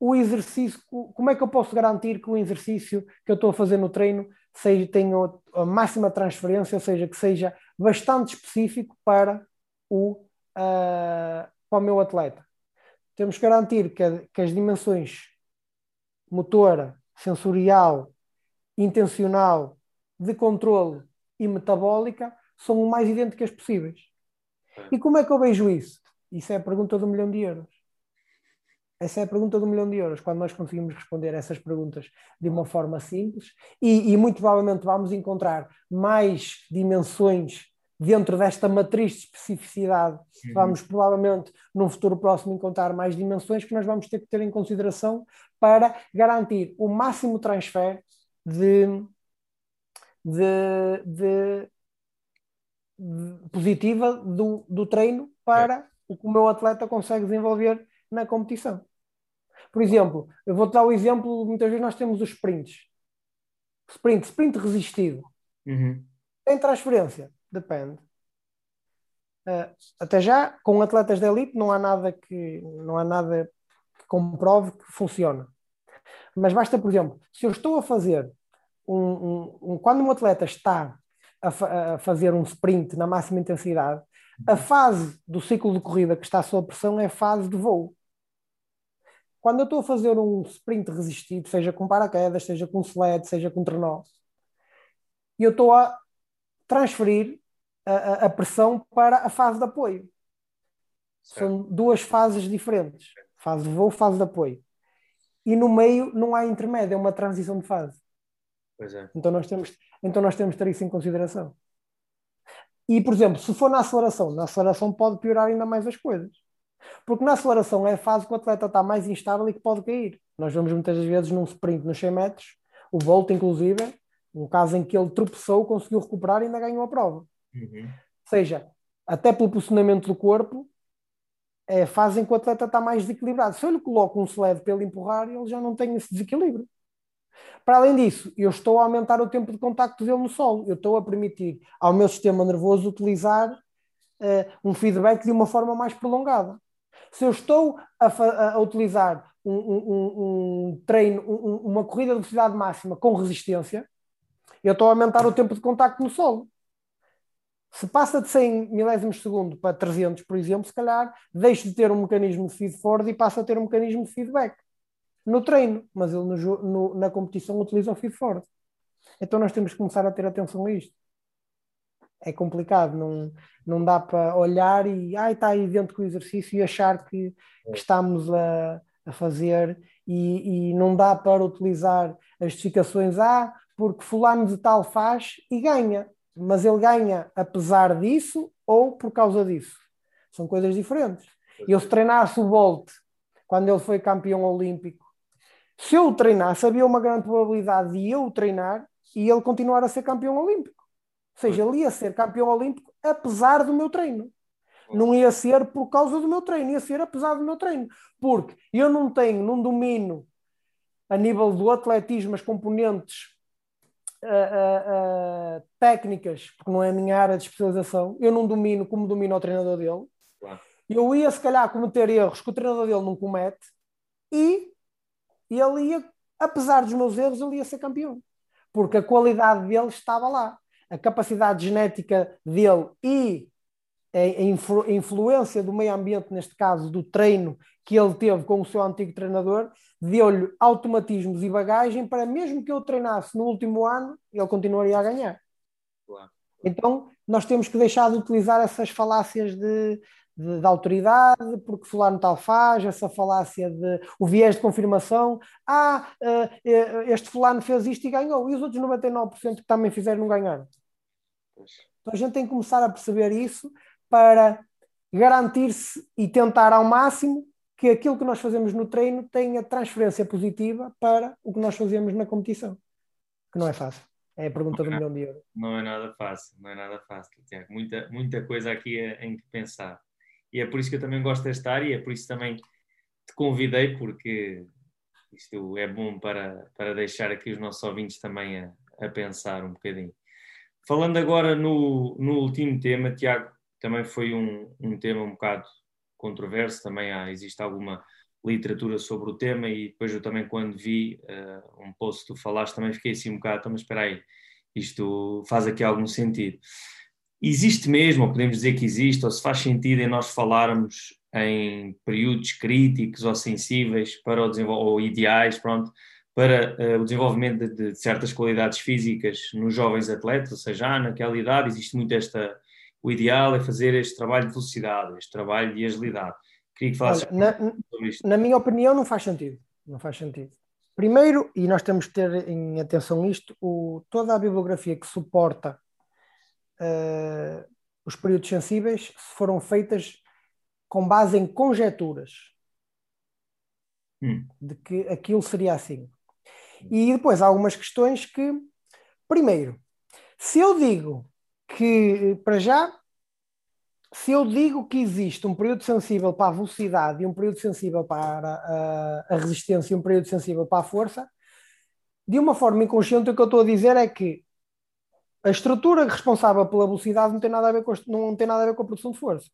[SPEAKER 2] o exercício, como é que eu posso garantir que o exercício que eu estou a fazer no treino seja, tenha a máxima transferência, ou seja, que seja bastante específico para o, para o meu atleta? Temos que garantir que, que as dimensões motora, sensorial, intencional, de controle e metabólica são o mais idênticas possíveis. E como é que eu vejo isso? Isso é a pergunta do milhão de euros. Essa é a pergunta do milhão de euros, quando nós conseguimos responder essas perguntas de uma forma simples e, e muito provavelmente vamos encontrar mais dimensões dentro desta matriz de especificidade, uhum. vamos provavelmente num futuro próximo encontrar mais dimensões que nós vamos ter que ter em consideração para garantir o máximo transfer de, de, de, de positiva do, do treino para é. o que o meu atleta consegue desenvolver na competição. Por exemplo, eu vou-te dar o exemplo, muitas vezes nós temos os sprints. Sprint, sprint resistido.
[SPEAKER 1] Uhum.
[SPEAKER 2] Tem transferência? Depende. Uh, até já, com atletas de elite não há nada que não há nada que comprove que funciona. Mas basta, por exemplo, se eu estou a fazer um, um, um quando um atleta está a, fa a, fazer um sprint na máxima intensidade, a uhum. fase do ciclo de corrida que está sob pressão é a fase de voo. Quando eu estou a fazer um sprint resistido, seja com paraquedas, seja com sled, seja com trenó, eu estou a transferir a, a, pressão para a fase de apoio. Certo. São duas fases diferentes: fase de voo, fase de apoio. E no meio não há intermédio, é uma transição de fase.
[SPEAKER 1] É.
[SPEAKER 2] Então, nós temos, então nós temos que ter isso em consideração. E, por exemplo, se for na aceleração, na aceleração pode piorar ainda mais as coisas. Porque na aceleração é a fase que o atleta está mais instável e que pode cair. Nós vemos muitas vezes num sprint nos 100 metros, o Bolt, inclusive, um caso em que ele tropeçou, conseguiu recuperar e ainda ganhou a prova.
[SPEAKER 1] Uhum.
[SPEAKER 2] Seja, até pelo posicionamento do corpo, é a fase em que o atleta está mais desequilibrado. Se eu lhe coloco um sled para ele empurrar, ele já não tem esse desequilíbrio. Para além disso, eu estou a aumentar o tempo de contacto dele no solo. Eu estou a permitir ao meu sistema nervoso utilizar uh, um feedback de uma forma mais prolongada. Se eu estou a, a utilizar um, um, um treino, uma corrida de velocidade máxima com resistência, eu estou a aumentar o tempo de contacto no solo. Se passa de 100 milésimos de segundo para 300, por exemplo, se calhar deixo de ter um mecanismo de feed forward e passo a ter um mecanismo de feedback no treino, mas ele no, no, na competição utiliza o feed forward. Então nós temos que começar a ter atenção a isto. É complicado, não, não dá para olhar e ai, está aí dentro com o exercício e achar que, que estamos a, a fazer e, e, não dá para utilizar as justificações ah, porque fulano de tal faz e ganha mas ele ganha apesar disso ou por causa disso. São coisas diferentes. Eu se treinasse o Bolt quando ele foi campeão olímpico, se eu o treinasse, havia uma grande probabilidade de eu o treinar e ele continuar a ser campeão olímpico. Ou seja, ele ia ser campeão olímpico apesar do meu treino. Não ia ser por causa do meu treino, ia ser apesar do meu treino. Porque eu não tenho, não domino a nível do atletismo as componentes uh, uh, técnicas, porque não é a minha área de especialização, eu não domino como domina o treinador dele.
[SPEAKER 1] Claro.
[SPEAKER 2] Eu ia, se calhar, cometer erros que o treinador dele não comete e ele ia, apesar dos meus erros, ele ia ser campeão. Porque a qualidade dele estava lá. A capacidade genética dele e a, influ, a influência do meio ambiente, neste caso do treino que ele teve com o seu antigo treinador, deu-lhe automatismos e bagagem para mesmo que eu treinasse no último ano, ele continuaria a ganhar.
[SPEAKER 1] Claro.
[SPEAKER 2] Então, nós temos que deixar de utilizar essas falácias de, de, de, autoridade, porque fulano tal faz, essa falácia de o viés de confirmação, ah, uh, este fulano fez isto e ganhou, e os outros 99% que também fizeram não ganharam. Então a gente tem que começar a perceber isso para garantir-se e tentar ao máximo que aquilo que nós fazemos no treino tenha transferência positiva para o que nós fazemos na competição. Que não é fácil. É a pergunta do milhão de euros.
[SPEAKER 1] Não é nada fácil, não é nada fácil, Tiago. Muita, muita coisa aqui em que pensar. E é por isso que eu também gosto desta área, e é por isso também te convidei, porque isto é bom para, para deixar aqui os nossos ouvintes também a, a pensar um bocadinho. Falando agora no, no último tema, Tiago, também foi um, um tema um bocado controverso, também há, existe alguma literatura sobre o tema e depois eu também quando vi uh, um post que tu falaste também fiquei assim um bocado, então, mas espera aí, isto faz aqui algum sentido. Existe mesmo, ou podemos dizer que existe, ou se faz sentido em nós falarmos em períodos críticos ou sensíveis para o ou ideais, pronto, para uh, o desenvolvimento de, de, certas qualidades físicas nos jovens atletas, ou seja, ah, naquela idade existe muito esta o ideal é fazer este trabalho de velocidade, este trabalho de agilidade. Queria que falasses
[SPEAKER 2] Olha, na, sobre isto. Na minha opinião, não faz sentido. Não faz sentido. Primeiro, e nós temos que ter em atenção isto, o, toda a bibliografia que suporta uh, os períodos sensíveis foram feitas com base em conjecturas hum. de que aquilo seria assim. E depois há algumas questões que, primeiro, se eu digo que, para já, se eu digo que existe um período sensível para a velocidade e um período sensível para a, resistência e um período sensível para a força, de uma forma inconsciente, o que eu estou a dizer é que a estrutura responsável pela velocidade não tem nada a ver com, não tem nada a ver com a produção de força.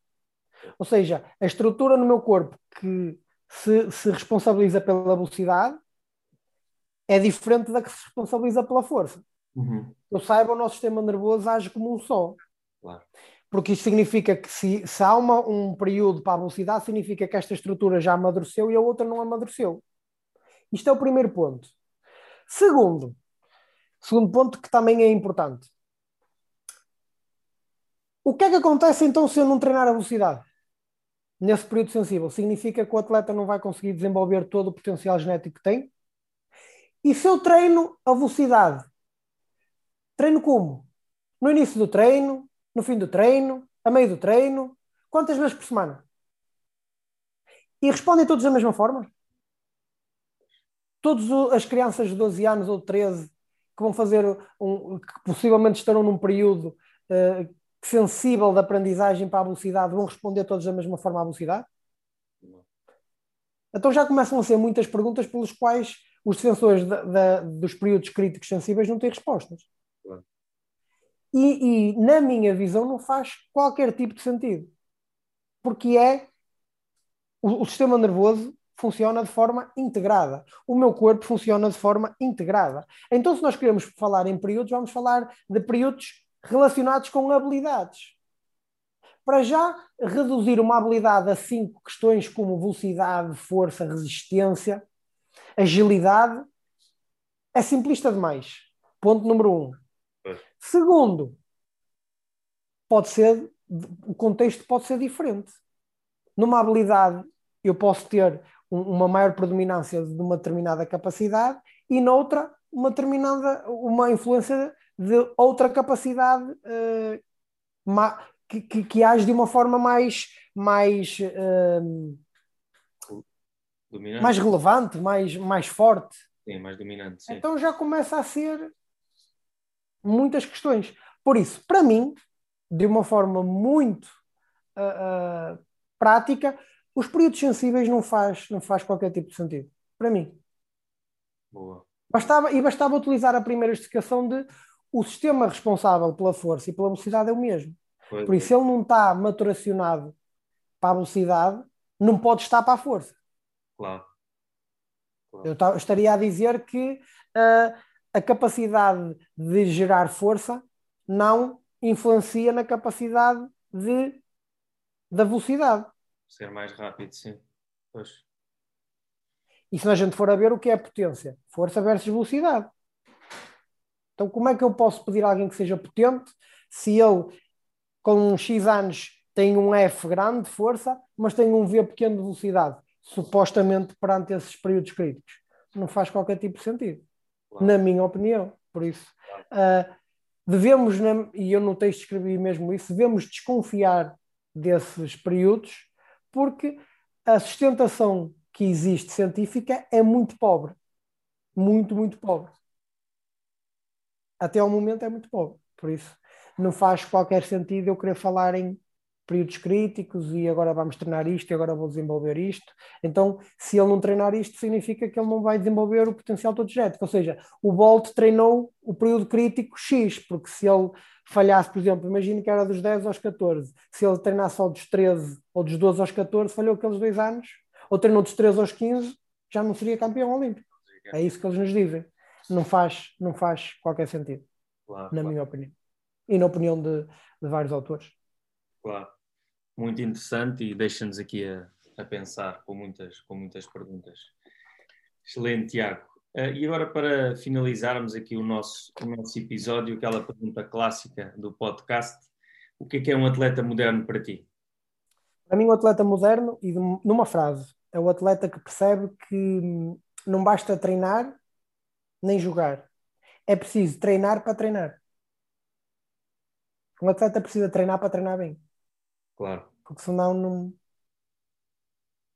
[SPEAKER 2] Ou seja, a estrutura no meu corpo que se, se responsabiliza pela velocidade é diferente da que se responsabiliza pela força. Uhum. Eu saiba, o nosso sistema nervoso age como um só. Claro. Porque isso significa que se, se há uma, um período para a velocidade, significa que esta estrutura já amadureceu e a outra não amadureceu. Isto é o primeiro ponto. Segundo, segundo ponto que também é importante. O que é que acontece então se eu não treinar a velocidade? Nesse período sensível, significa que o atleta não vai conseguir desenvolver todo o potencial genético que tem? E se eu treino a velocidade? Treino como? No início do treino, no fim do treino, a meio do treino? Quantas vezes por semana? E respondem todos da mesma forma? Todas as crianças de 12 anos ou 13 que vão fazer um, que possivelmente estarão num período uh, sensível de aprendizagem para a velocidade vão responder todos da mesma forma à velocidade? Então já começam a ser muitas perguntas pelas quais os defensores de, de, dos períodos críticos sensíveis não têm respostas. E, e, na minha visão, não faz qualquer tipo de sentido. Porque é. O, o sistema nervoso funciona de forma integrada. O meu corpo funciona de forma integrada. Então, se nós queremos falar em períodos, vamos falar de períodos relacionados com habilidades. Para já, reduzir uma habilidade a cinco questões como velocidade, força, resistência, agilidade, é simplista demais. Ponto número um. Segundo, pode ser, o contexto pode ser diferente. Numa habilidade, eu posso ter um, uma maior predominância de uma determinada capacidade e noutra, uma determinada, uma influência de outra capacidade uh, que, que, que, age de uma forma mais, mais, uh, mais relevante, mais, mais forte.
[SPEAKER 1] Sim, mais dominante. Sim.
[SPEAKER 2] Então já começa a ser muitas questões. Por isso, para mim, de uma forma muito uh, uh, prática, os períodos sensíveis não faz, não faz qualquer tipo de sentido. Para mim. Boa. Bastava, e bastava utilizar a primeira explicação de o sistema responsável pela força e pela velocidade é o mesmo. Pois Por isso, é. ele não está maturacionado para a velocidade, não pode estar para a força. Claro. claro. Eu estaria a dizer que uh, a capacidade de gerar força não influencia na capacidade de, da velocidade.
[SPEAKER 1] Ser mais rápido, sim. Pois.
[SPEAKER 2] E se a gente for a ver o que é potência? Força versus velocidade. Então, como é que eu posso pedir a alguém que seja potente se ele, com X anos, tem um F grande de força, mas tem um V pequeno de velocidade? Supostamente perante esses períodos críticos. Não faz qualquer tipo de sentido claro. na minha opinião. Por isso, uh, devemos, e eu no texto escrevi mesmo isso, devemos desconfiar desses períodos, porque a sustentação que existe científica é muito pobre. Muito, muito pobre. Até ao momento é muito pobre. Por isso, não faz qualquer sentido eu querer falar em períodos críticos e agora vamos treinar isto e agora vou desenvolver isto. Então, se ele não treinar isto, significa que ele não vai desenvolver o potencial todo genético. Ou seja, o Bolt treinou o período crítico X, porque se ele falhasse, por exemplo, imagine que era dos 10 aos 14, se ele treinasse só dos 13 ou dos 12 aos 14, falhou aqueles dois anos, ou treinou dos 13 aos 15, já não seria campeão olímpico. É isso que eles nos dizem. Não faz, não faz qualquer sentido, claro, na claro. minha opinião. E na opinião de, de vários autores.
[SPEAKER 1] Claro, muito interessante e deixa-nos aqui a, a, pensar com muitas, com muitas perguntas. Excelente, Tiago. Uh, e agora, para finalizarmos aqui o nosso, o nosso episódio, aquela pergunta clássica do podcast: o que é que é um atleta moderno para ti?
[SPEAKER 2] Para mim, o atleta moderno, e numa frase, é o atleta que percebe que não basta treinar nem jogar. É preciso treinar para treinar. Um atleta precisa treinar para treinar bem.
[SPEAKER 1] Claro.
[SPEAKER 2] Porque senão não.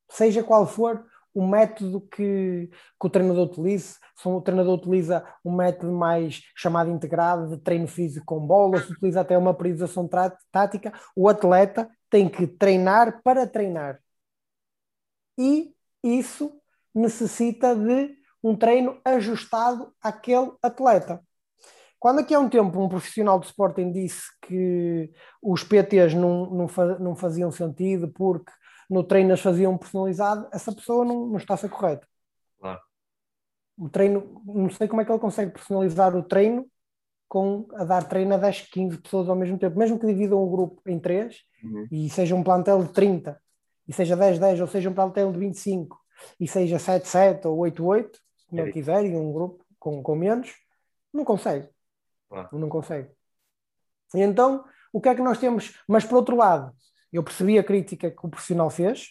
[SPEAKER 2] Seja qual for o método que, que o treinador utilize, se o treinador utiliza um método mais chamado integrado de treino físico com bola, se utiliza até uma periodização tática, o atleta tem que treinar para treinar. E isso necessita de um treino ajustado àquele atleta. Quando aqui há um tempo um profissional de Sporting disse que os PTs não, não, não faziam sentido porque no treino as faziam personalizado, essa pessoa não, não está a ser correta.
[SPEAKER 1] Claro.
[SPEAKER 2] O treino, não sei como é que ele consegue personalizar o treino com a dar treino a 10, 15 pessoas ao mesmo tempo, mesmo que dividam o grupo em três uhum. e seja um plantel de 30, e seja 10, 10, ou seja um plantel de 25, e seja 7, 7 ou 8, 8, como ele quiser, e um grupo com, com menos, não consegue. Não consegue. E então, o que é que nós temos? Mas por outro lado, eu percebi a crítica que o profissional fez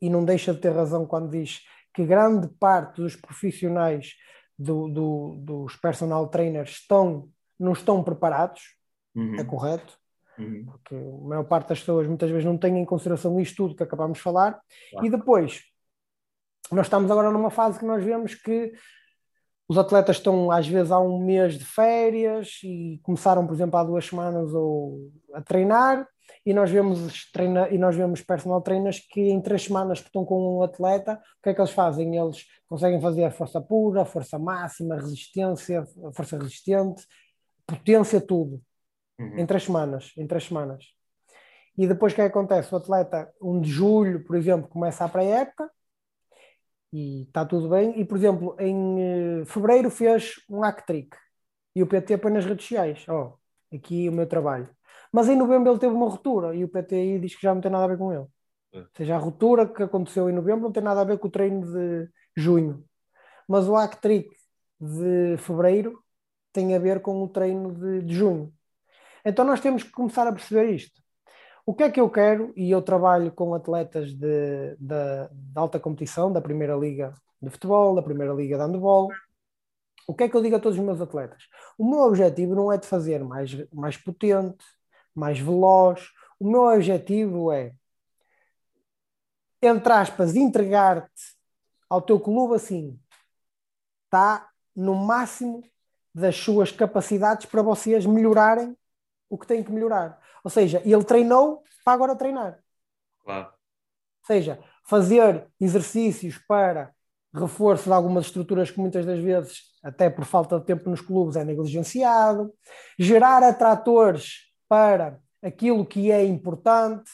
[SPEAKER 2] e não deixa de ter razão quando diz que grande parte dos profissionais do, do, dos personal trainers estão, não estão preparados, uhum. é correto, uhum. porque a maior parte das pessoas muitas vezes não tem em consideração isto tudo que acabamos de falar, claro. e depois nós estamos agora numa fase que nós vemos que os atletas estão às vezes há um mês de férias e começaram, por exemplo, há duas semanas ou, a treinar e nós vemos treina, e nós vemos personal trainers que em três semanas que estão com um atleta, o que é que eles fazem? Eles conseguem fazer a força pura, a força máxima, a resistência, a força resistente, potência, tudo. Uhum. Em três semanas, em três semanas. E depois o que, é que acontece? O atleta, 1 de julho, por exemplo, começa a pré-época, e está tudo bem. E, por exemplo, em uh, fevereiro fez um hack-trick e o PT põe nas redes sociais: Ó, oh, aqui o meu trabalho. Mas em novembro ele teve uma ruptura e o PT diz que já não tem nada a ver com ele. É. Ou seja, a ruptura que aconteceu em novembro não tem nada a ver com o treino de junho. Mas o hack-trick de fevereiro tem a ver com o treino de, de junho. Então nós temos que começar a perceber isto. O que é que eu quero? E eu trabalho com atletas de, de, de alta competição, da Primeira Liga de Futebol, da Primeira Liga de Handball. O que é que eu digo a todos os meus atletas? O meu objetivo não é de fazer mais, mais potente, mais veloz. O meu objetivo é, entre aspas, entregar-te ao teu clube assim. Está no máximo das suas capacidades para vocês melhorarem o que têm que melhorar. Ou seja, ele treinou para agora treinar.
[SPEAKER 1] Claro.
[SPEAKER 2] Ou seja, fazer exercícios para reforço de algumas estruturas que muitas das vezes, até por falta de tempo nos clubes, é negligenciado, gerar atratores para aquilo que é importante,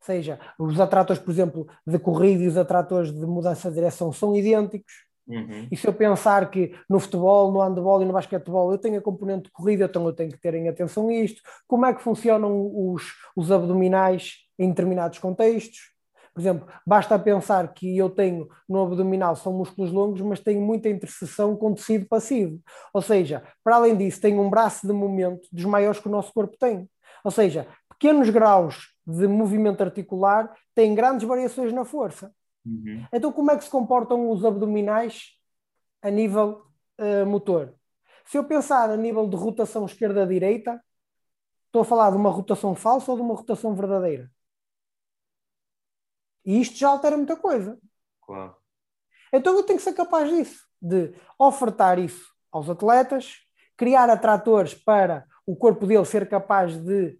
[SPEAKER 2] ou seja, os atratores, por exemplo, de corrida e os atratores de mudança de direção são idênticos. Uhum. E se eu pensar que no futebol, no handball e no basquetebol eu tenho a componente de corrida, então eu tenho que ter em atenção isto. Como é que funcionam os, os abdominais em determinados contextos? Por exemplo, basta pensar que eu tenho no abdominal são músculos longos, mas tenho muita interseção com tecido passivo. Ou seja, para além disso, tenho um braço de movimento dos maiores que o nosso corpo tem. Ou seja, pequenos graus de movimento articular têm grandes variações na força. Uhum. Então, como é que se comportam os abdominais a nível uh, motor? Se eu pensar a nível de rotação esquerda-direita, estou a falar de uma rotação falsa ou de uma rotação verdadeira? E isto já altera muita coisa.
[SPEAKER 1] Claro.
[SPEAKER 2] Então eu tenho que ser capaz disso, de ofertar isso aos atletas, criar atratores para o corpo dele ser capaz de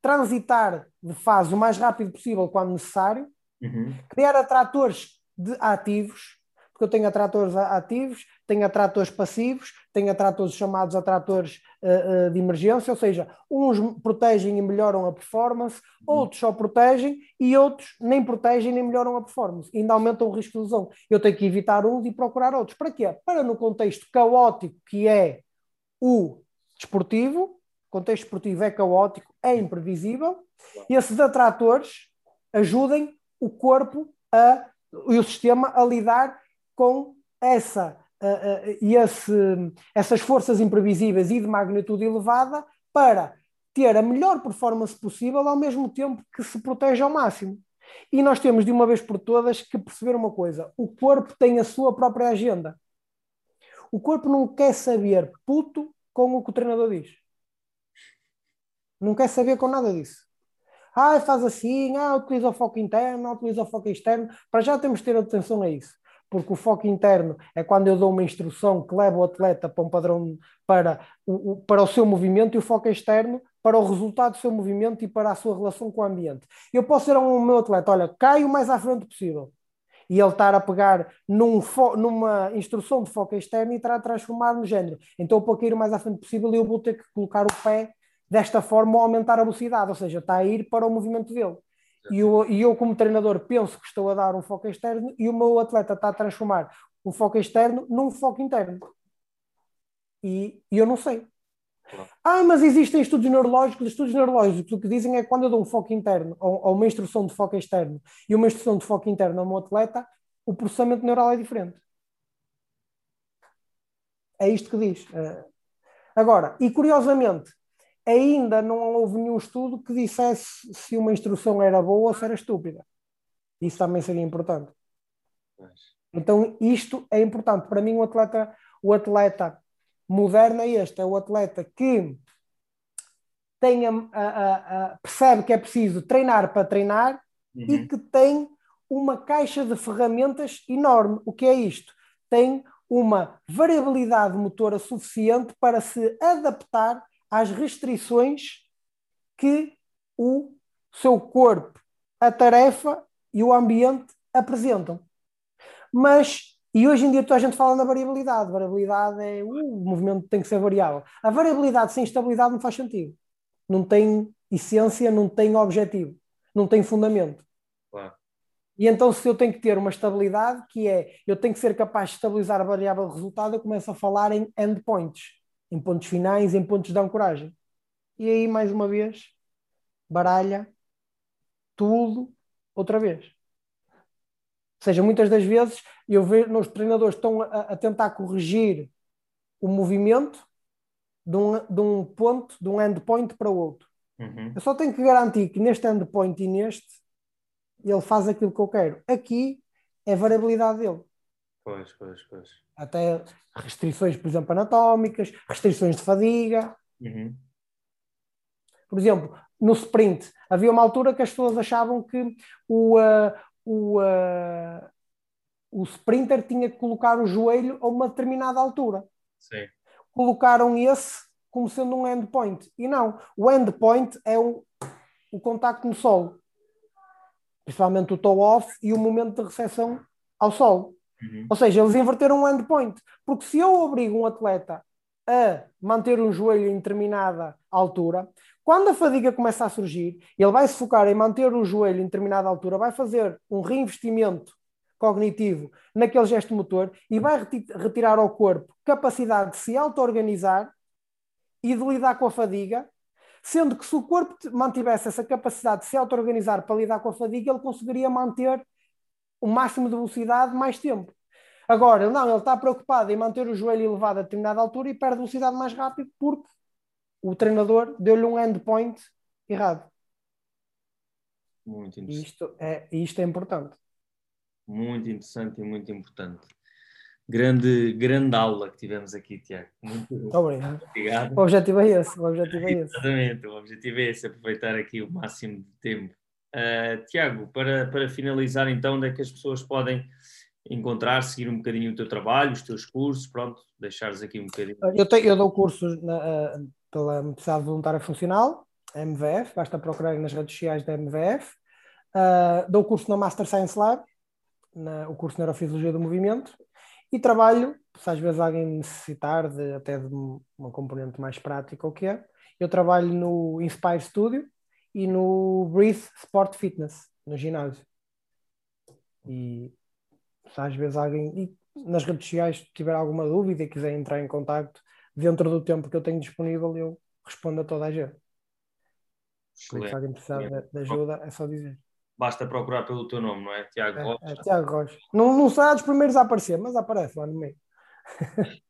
[SPEAKER 2] transitar de fase o mais rápido possível quando necessário Uhum. Criar atratores de ativos, porque eu tenho atratores ativos, tenho atratores passivos, tenho atratores chamados atratores uh, uh, de emergência, ou seja, uns protegem e melhoram a performance, uhum. outros só protegem e outros nem protegem nem melhoram a performance, ainda aumentam o risco de lesão. Eu tenho que evitar uns e procurar outros. Para quê? Para no contexto caótico que é o desportivo, o contexto esportivo é caótico, é imprevisível, e esses atratores ajudem o corpo a, e o sistema a lidar com essa, esse, essas forças imprevisíveis e de magnitude elevada para ter a melhor performance possível ao mesmo tempo que se protege ao máximo. E nós temos de uma vez por todas que perceber uma coisa: o corpo tem a sua própria agenda. O corpo não quer saber puto com o que o treinador diz. Não quer saber com nada disso. Ah, faz assim, ah, utiliza o foco interno, ah, utiliza o foco externo. Para já temos de ter atenção a isso porque o foco interno é quando eu dou uma instrução que leva o atleta para um padrão para o, para o seu movimento e o foco externo para o resultado do seu movimento e para a sua relação com o ambiente. Eu posso ser um meu atleta, olha, cai o mais à frente possível. E ele estar a pegar num numa instrução de foco externo e estar a transformar no género. Então, para cair o mais à frente possível, eu vou ter que colocar o pé desta forma aumentar a velocidade, ou seja, está a ir para o movimento dele e eu, e eu, como treinador, penso que estou a dar um foco externo e o meu atleta está a transformar o foco externo num foco interno. E, e eu não sei. Ah, mas existem estudos neurológicos. Estudos neurológicos o que dizem é que quando eu dou um foco interno ou, ou uma instrução de foco externo e uma instrução de foco interno ao meu atleta, o processamento neural é diferente. É isto que diz. Eh, agora, e curiosamente, ainda não houve nenhum estudo que dissesse se uma instrução era boa ou se era estúpida. Isso também seria importante. Então, isto é importante. Para mim, o atleta, o atleta moderno é este: é o atleta que tem a, a, a, percebe que é preciso treinar para treinar uhum. e que tem uma caixa de ferramentas enorme. O que é isto? Tem uma variabilidade motora suficiente para se adaptar às restrições que o seu corpo, a tarefa e o ambiente apresentam. Mas, e hoje em dia toda a gente fala na variabilidade. Variabilidade é uh, o movimento tem que ser variável. A variabilidade sem estabilidade não faz sentido. Não tem essência, não tem objetivo, não tem fundamento. Claro. E então, se eu tenho que ter uma estabilidade, que é eu tenho que ser capaz de estabilizar a variável resultado, eu começo a falar em endpoints em pontos finais, em pontos de ancoragem. E aí, mais uma vez, baralha tudo outra vez. Ou seja, muitas das vezes eu vejo os treinadores estão a, a, tentar corrigir o movimento de um, de um ponto, de um endpoint para o outro. Uhum. Eu só tenho que garantir que neste endpoint e neste ele faz aquilo que eu quero. Aqui é variabilidade dele.
[SPEAKER 1] Pois, pois, pois.
[SPEAKER 2] Até restrições, por exemplo, anatómicas, restrições de fadiga. Uhum. Por exemplo, no sprint, havia uma altura que as pessoas achavam que o, uh, o, uh, o sprinter tinha que colocar o joelho a uma determinada altura.
[SPEAKER 1] Sim.
[SPEAKER 2] Colocaram esse como sendo um endpoint. E não, o endpoint é o, o contacto no solo. Principalmente o toe off e o momento de recepção ao solo. Uhum. Ou seja, eles inverteram um endpoint. Porque se eu obrigo um atleta a manter um joelho em determinada altura, quando a fadiga começa a surgir, ele vai se focar em manter o joelho em determinada altura, vai fazer um reinvestimento cognitivo naquele gesto motor e vai retirar ao corpo capacidade de se auto-organizar e de lidar com a fadiga, sendo que se o corpo mantivesse essa capacidade de se auto-organizar para lidar com a fadiga, ele conseguiria manter o máximo de velocidade mais tempo. Agora, não, ele está preocupado em manter o joelho elevado a determinada altura e perde velocidade mais rápido porque o treinador deu-lhe um endpoint errado.
[SPEAKER 1] Muito interessante.
[SPEAKER 2] Isto é, isto é importante.
[SPEAKER 1] Muito interessante e muito importante. Grande, grande aula que tivemos aqui, Tiago.
[SPEAKER 2] Muito obrigado. obrigado. O objetivo é esse. O objetivo é esse.
[SPEAKER 1] Exatamente, o objetivo é esse, aproveitar aqui o máximo de tempo. Uh, Tiago, para, para finalizar então, onde é que as pessoas podem encontrar, seguir um bocadinho o teu trabalho, os teus cursos, pronto, deixares aqui um bocadinho.
[SPEAKER 2] Eu, tenho, eu dou cursos na, uh, pela Universidade Voluntária Funcional, MVF, basta procurar nas redes sociais da MVF. Uh, dou curso na Master Science Lab, na, o curso de Neurofisiologia do Movimento, e trabalho, se às vezes alguém necessitar de, até de uma componente mais prática, o que é, eu trabalho no Inspire Studio, e no Breathe Sport Fitness, no ginásio. E se às vezes alguém, nas redes sociais, tiver alguma dúvida e quiser entrar em contato dentro do tempo que eu tenho disponível, eu respondo a toda a gente. se alguém precisar de, de, ajuda, é só dizer.
[SPEAKER 1] Basta procurar pelo teu nome, não é? Tiago
[SPEAKER 2] é,
[SPEAKER 1] Rocha.
[SPEAKER 2] É, Tiago Rocha. Não, não será dos primeiros a aparecer, mas aparece lá no meio.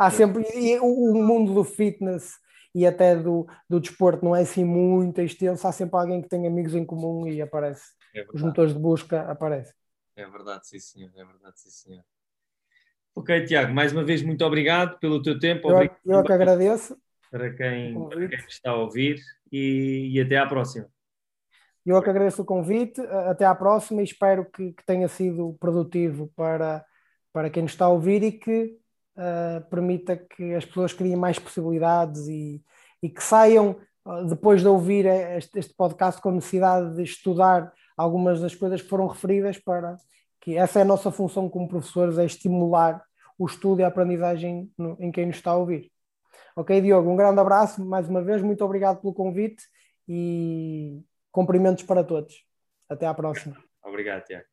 [SPEAKER 2] Há sempre. E o, o mundo do fitness e até do, do desporto não é assim muito extenso, há sempre alguém que tem amigos em comum e aparece. É Os motores de busca aparecem.
[SPEAKER 1] É verdade, sim senhor, é verdade, sim senhor. Ok, Tiago, mais uma vez muito obrigado pelo teu tempo.
[SPEAKER 2] Eu, obrigado eu que agradeço.
[SPEAKER 1] Para quem, para quem está a ouvir e, e até à próxima.
[SPEAKER 2] Eu é que agradeço o convite, até à próxima e espero que, que tenha sido produtivo para, para quem nos está a ouvir e que uh, permita que as pessoas criem mais possibilidades e, e que saiam, uh, depois de ouvir este, este, podcast, com necessidade de estudar algumas das coisas que foram referidas para que essa é a nossa função como professores, é estimular o estudo e a aprendizagem no, em quem nos está a ouvir. Ok, Diogo, um grande abraço mais uma vez, muito obrigado pelo convite e Cumprimentos para todos. Até à próxima.
[SPEAKER 1] Obrigado, Tiago.